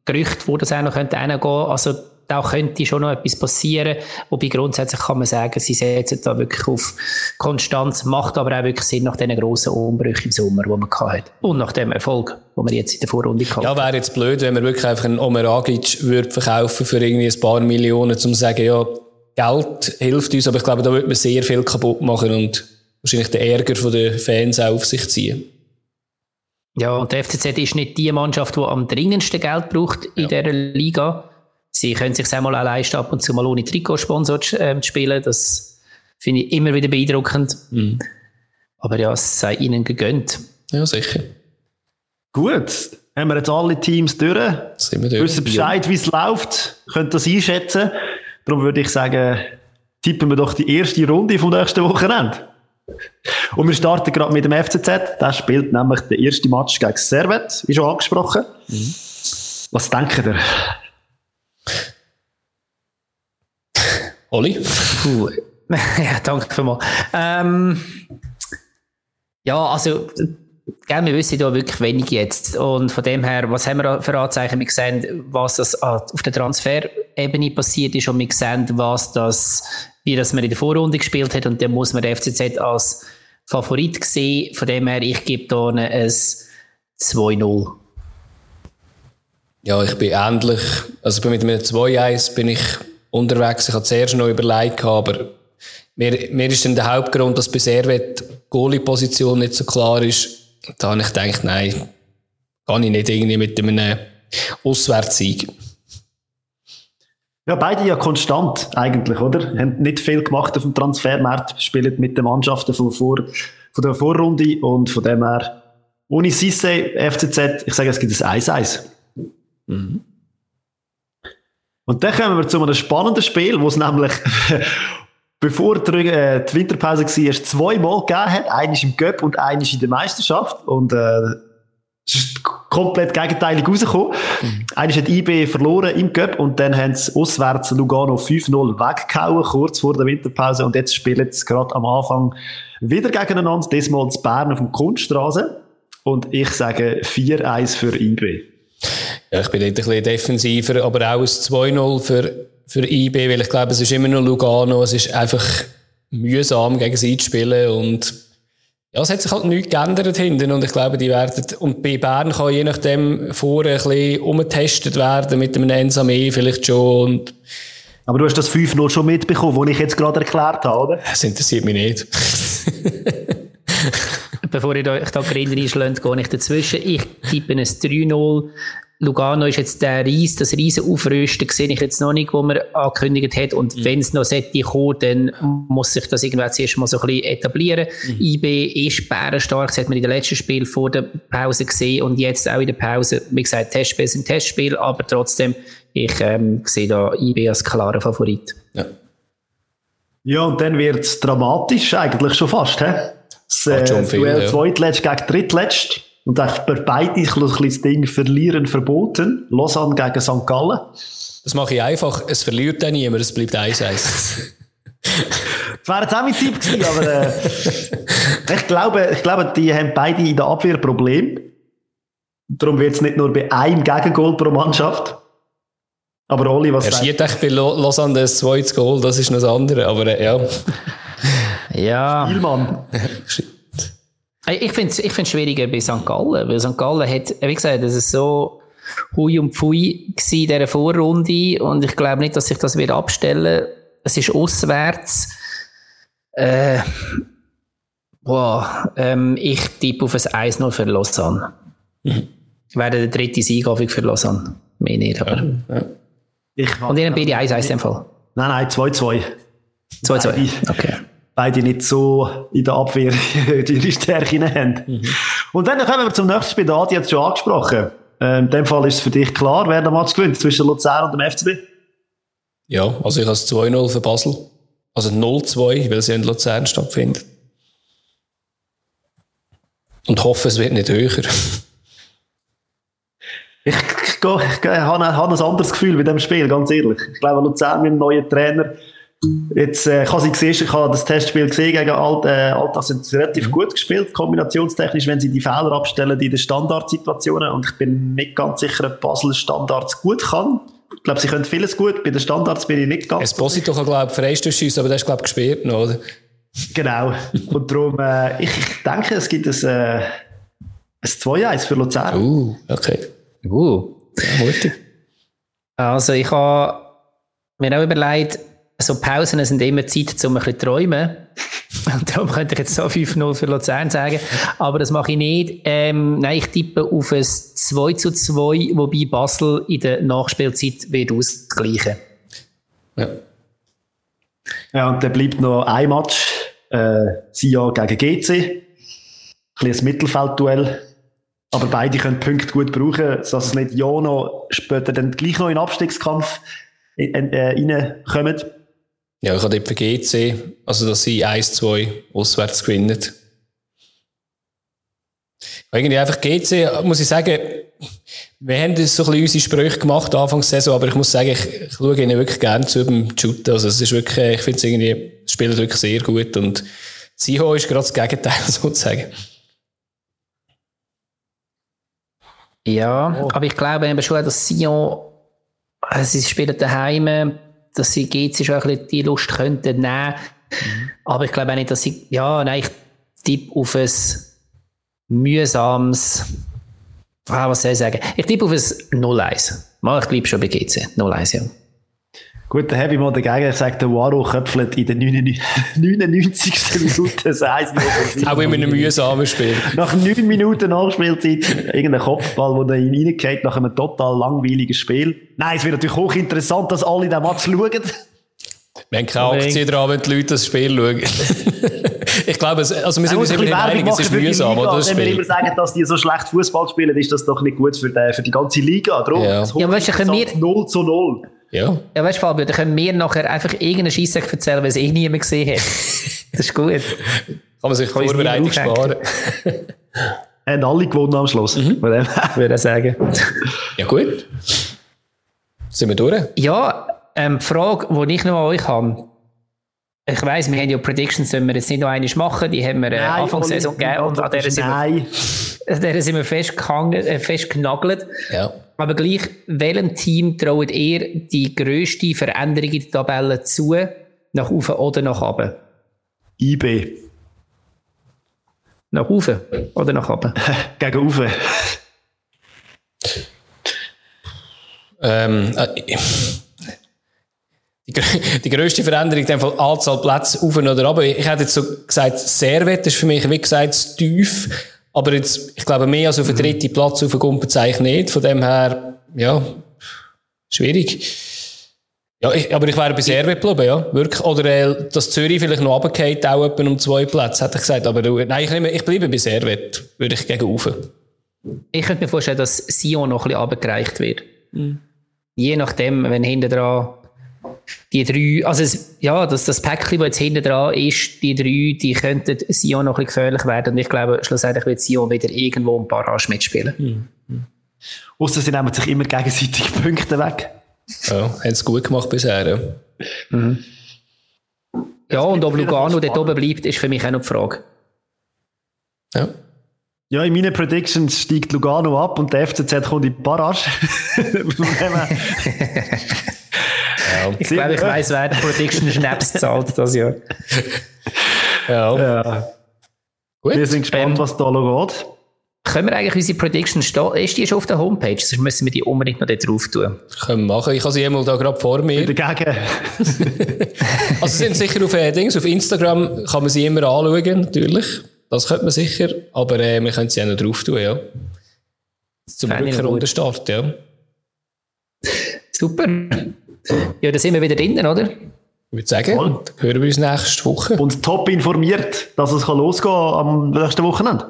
Gerüchte, wo das auch noch könnte gehen. Also da könnte schon noch etwas passieren. Wobei grundsätzlich kann man sagen, sie setzen da wirklich auf Konstanz, macht aber auch wirklich Sinn nach diesen grossen Umbrüchen im Sommer, die man hatte. Und nach dem Erfolg, den wir jetzt in der Vorrunde hatten. Ja, wäre jetzt blöd, wenn man wirklich einfach einen Omeragic würde verkaufen für irgendwie ein paar Millionen, um zu sagen, ja, Geld hilft uns, aber ich glaube, da würde man sehr viel kaputt machen und wahrscheinlich den Ärger der Fans auch auf sich ziehen. Ja, und der FCZ ist nicht die Mannschaft, die am dringendsten Geld braucht in ja. dieser Liga. Sie können sich auch mal leisten, ab und zu mal ohne Trikotsponsor äh, zu spielen. Das finde ich immer wieder beeindruckend. Mhm. Aber ja, es sei ihnen gegönnt. Ja, sicher. Gut, haben wir jetzt alle Teams durch. Sind wir durch. Wissen Bescheid, wie es läuft. Könnt das einschätzen. Darum würde ich sagen, tippen wir doch die erste Runde vom nächsten Wochenende. Und wir starten gerade mit dem FCZ. Der spielt nämlich den ersten Match gegen Servet, wie schon angesprochen. Mhm. Was denkt ihr? Oli? Puh. ja, danke vielmals. Ähm, ja, also, gell, wir wissen ja wirklich wenig jetzt. Und von dem her, was haben wir für Anzeichen? Wir sehen, was das auf der Transferebene passiert ist und wir sehen, was das, wie das man in der Vorrunde gespielt hat. Und dann muss man den FCZ als Favorit sehen. Von dem her, ich gebe da ein 2-0. Ja, ich bin ähnlich. Also mit einem 2-1 bin ich unterwegs. Ich habe zuerst noch überlegt, aber mir, mir ist dann der Hauptgrund, dass bei Servet die Goalie-Position nicht so klar ist. Da habe ich gedacht, nein, kann ich nicht irgendwie mit einem Auswärtssieg. Ja, beide ja konstant eigentlich, oder? Haben nicht viel gemacht auf dem Transfermarkt, spielen mit den Mannschaften von, vor, von der Vorrunde und von dem her ohne Sisse, FCZ, ich sage, es gibt ein 1-1. Mhm. Und dann kommen wir zu einem spannenden Spiel, wo es nämlich, bevor die, äh, die Winterpause war, zweimal gegeben hat. Eines im Cup und eines in der Meisterschaft. Und äh, es ist komplett gegenteilig rausgekommen. Mhm. Eines hat IB verloren im Cup und dann haben sie auswärts Lugano 5-0 weggehauen, kurz vor der Winterpause. Und jetzt spielen sie gerade am Anfang wieder gegeneinander, diesmal zu Bern auf dem Kunststraße. Und ich sage 4-1 für IB. Ja, ich bin dort ein bisschen defensiver, aber auch ein 2-0 für, für IB, weil ich glaube, es ist immer noch Lugano, es ist einfach mühsam gegen sie zu spielen und ja, es hat sich halt nichts geändert hinten und ich glaube, die werden, und bei Bern kann je nachdem vorher ein bisschen umgetestet werden mit dem Ensame vielleicht schon und aber du hast das 5-0 schon mitbekommen, was ich jetzt gerade erklärt habe, oder? Das interessiert mich nicht. Bevor ihr euch da Grill reinschlägt, gehe ich dazwischen. Ich tippe ein 3-0. Lugano ist jetzt der Ries, das riesen Aufrüsten, sehe ich jetzt noch nicht, wo man angekündigt hat. Und mhm. wenn es noch sollte kommen, dann muss sich das irgendwann zuerst mal so ein bisschen etablieren. Mhm. IB ist bärenstark, das hat man in den letzten Spiel vor der Pause gesehen und jetzt auch in der Pause. Wie gesagt, Testspiel sind Testspiel, aber trotzdem, ich ähm, sehe da IB als klarer Favorit. Ja. Ja, und dann wird es dramatisch, eigentlich schon fast. He? Das äh, viel, Duell ja. Zweitletzt gegen Drittletzt. Und bei beide ist ein das Ding verlieren verboten. Lausanne gegen St. Gallen. Das mache ich einfach. Es verliert dann niemand, es bleibt 1-1. das wäre jetzt auch mein Tipp gewesen, aber äh, ich, glaube, ich glaube, die haben beide in der Abwehr Probleme. Darum wird es nicht nur bei einem Gegengol pro Mannschaft. Aber Oli, was Er schießt echt bei Lausanne das zweite Goal, das ist noch das andere, aber äh, ja. ja. Spielmann. ich finde es ich find's schwieriger bei St. Gallen, weil St. Gallen hat, wie gesagt, das ist so hui und pfui in dieser Vorrunde und ich glaube nicht, dass sich das wird abstellen. Es ist auswärts. Äh, boah, ähm, ich tippe auf ein 1-0 für Lausanne. Mhm. Wäre der dritte Sieg für Lausanne. Mehr nicht, aber... Ja, ja. Ich Und in beide 1 heißt im Fall? Nein, nein, 2-2. 2-2, okay. Beide nicht so in der Abwehr ihre Stärke haben. Mhm. Und dann kommen wir zum nächsten Spiel. Adi hat es schon angesprochen. Ähm, in dem Fall ist es für dich klar, wer der Match gewinnt zwischen Luzern und dem FCB? Ja, also ich habe es 2-0 für Basel. Also 0-2, weil sie in Luzern stattfindet. Und hoffe, es wird nicht höher. Ich, ich, ich, ich habe, habe ein anderes Gefühl bei dem Spiel, ganz ehrlich. Ich glaube, Luzern mit dem neuen Trainer, jetzt, äh, ich habe sie gesehen, ich habe das Testspiel gesehen gegen Alt, äh, Altach, sind sie relativ mhm. gut gespielt, kombinationstechnisch, wenn sie die Fehler abstellen in den Standardsituationen. Und ich bin nicht ganz sicher, ob Basel Standards gut kann. Ich glaube, sie können vieles gut. Bei den Standards bin ich nicht ganz Esposito kann, glaube ich, Freistoßschüsse, aber der ist, glaube ich, gesperrt noch, oder? Genau. Und darum, äh, ich, ich denke, es gibt ein, äh, ein 2-1 für Luzern. Uh, okay. Uh, ja, mutig. Also ich habe mir auch überlegt, so Pausen sind immer Zeit, um ein bisschen zu träumen. Und darum könnte ich jetzt so 5-0 für Luzern sagen. Aber das mache ich nicht. Ähm, nein, ich tippe auf ein 2 zu 2, wobei Basel in der Nachspielzeit wird ausgleichen. Ja. Ja, und dann bleibt noch ein Match. Äh, Sion gegen GC. Ein kleines Mittelfeldduell. Aber beide können Punkte gut brauchen, dass es nicht ja noch später dann gleich noch in den Abstiegskampf äh, reinkommen. Ja, ich habe dort für GC, also dass sie 1-2 auswärts gewinnen. Irgendwie einfach GC, muss ich sagen, wir haben das so ein bisschen unsere Sprüche gemacht Anfang der Saison, aber ich muss sagen, ich, ich schaue ihnen wirklich gerne zu beim Shooten. Also es ist wirklich, ich finde es irgendwie, spielt wirklich sehr gut und Siho ist gerade das Gegenteil sozusagen. Ja, oh. aber ich glaube eben schon, dass Sion, also sie spielen daheim, dass sie GC schon ein bisschen die Lust könnten nehmen. Mhm. Aber ich glaube auch nicht, dass sie, ja, nein, ich tippe auf ein mühsames, ah, was soll ich sagen? Ich tippe auf ein 0-1. Mal, ich bleibe schon bei GC. 0-1, ja. Gut, dann habe ich mal dagegen gesagt, der Waro köpfelt in der 99. Minute das 1 Auch in einem mühsamen Spiel. Nach 9 Minuten Nachspielzeit, irgendein Kopfball, der ihn reingeht, nach einem total langweiligen Spiel. Nein, es wird natürlich auch interessant, dass alle den Match schauen. Wir haben keine Aktie dran, wenn die Leute das Spiel schauen. ich glaube, es- also wir sind uns immer nicht bisschen einig, es ist mühsam, Liga. oder? Wenn wir immer sagen, dass die so schlecht Fußball spielen, ist das doch nicht gut für die, für die ganze Liga. Darum, Ja. das Ja, weißt du, können wir- Hochsatz 0 zu 0. Ja. Ja, weißt du, Fabio, dann können wir nachher einfach irgendeinen Scheisssack erzählen, weil es eh niemand gesehen hat. Das ist gut. Kann man sich Vorbereitung nie sparen. Haben alle gewonnen am Schluss. Mhm. Würde ich sagen. Ja, gut. Sind wir durch? Ja, ähm, die Frage, die ich noch an euch habe. Ich weiss, wir haben ja Predictions, sollen wir jetzt nicht noch einmal machen. Die haben wir äh, Anfang der Saison gegeben und an der sind wir, Nein. an der sind wir festgehangen, äh, festgenagelt. Ja. Aber gleich, welchem Team traut ihr die grösste Veränderung in der Tabelle zu? Nach oben oder nach unten? IB. Nach oben oder nach unten? Gegen Uwe. Ähm, äh, die, die grösste Veränderung in dem Fall Anzahl Plätze auf und oder runter. Ich hätte jetzt so gesagt, Servet ist für mich, wie gesagt, tief. Aber jetzt, ich glaube, mehr als auf den dritten Platz auf den ich nicht. Von dem her, ja, schwierig. Ja, ich, aber ich wäre bei Servet geblieben, ja, wirklich. Oder äh, dass Zürich vielleicht noch runtergeht, auch etwa um zwei Plätze, hätte ich gesagt. Aber du, nein, ich, nehme, ich bleibe bei Servet, würde ich gegen Ufe. Ich könnte mir vorstellen, dass Sion noch ein bisschen runtergereicht wird. Je nachdem, wenn hinten dran die drei, also es, ja, das, das Päckchen, das jetzt hinten dran ist, die drei, die könnten Sion noch ein bisschen gefährlich werden. Und ich glaube, schlussendlich wird Sion wieder irgendwo ein Barrage mitspielen. Ausser sie nehmen sich immer gegenseitig Punkte weg. Ja, haben es gut gemacht bisher. Ja. Ja, und ob Lugano dort oben bleibt, ist für mich auch noch die Frage. Ja. Ja, in meinen Predictions steigt Lugano ab und der FCZ kommt in die Barrage. Her- Ich glaube, ich weiss, wer die Prediction Schnaps zahlt das Jahr. Ja. ja. Gut. Wir sind gespannt, Ähm, was da noch geht. Können wir eigentlich unsere Prediction stehen? Ist die schon auf der Homepage? Sonst müssen wir die unbedingt noch dort drauf tun. Können wir machen. Ich habe sie einmal da gerade vor mir. Dagegen. Also sie sind sicher auf, äh, Dings, auf Instagram kann man sie immer anschauen, natürlich. Das könnte man sicher. Aber äh, wir können sie auch noch drauf tun, ja. Zum. Rückrundenstart, ja. Super. Ja, da sind wir wieder drinnen, oder? Ich würde sagen, Voll. dann hören wir uns nächste Woche. Und top informiert, dass es kann losgehen am nächsten Wochenende.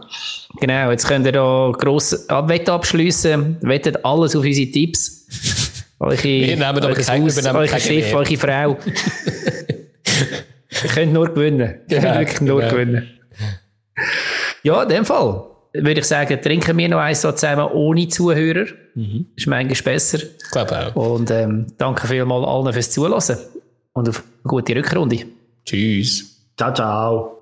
Genau, jetzt könnt ihr da gross Wette abschliessen. Wettet alles auf unsere Tipps. Eure, Wir nehmen aber kein- Haus, wir nehmen eure Schiff, eure Frau. ihr könnt nur gewinnen. Ihr könnt wirklich nur genau. gewinnen. Ja, in dem Fall würde ich sagen, trinken wir noch eins so zusammen ohne Zuhörer. Ist manchmal besser. Ich glaube auch. Und ähm, danke vielmals allen fürs Zuhören und auf eine gute Rückrunde. Tschüss. Ciao, ciao.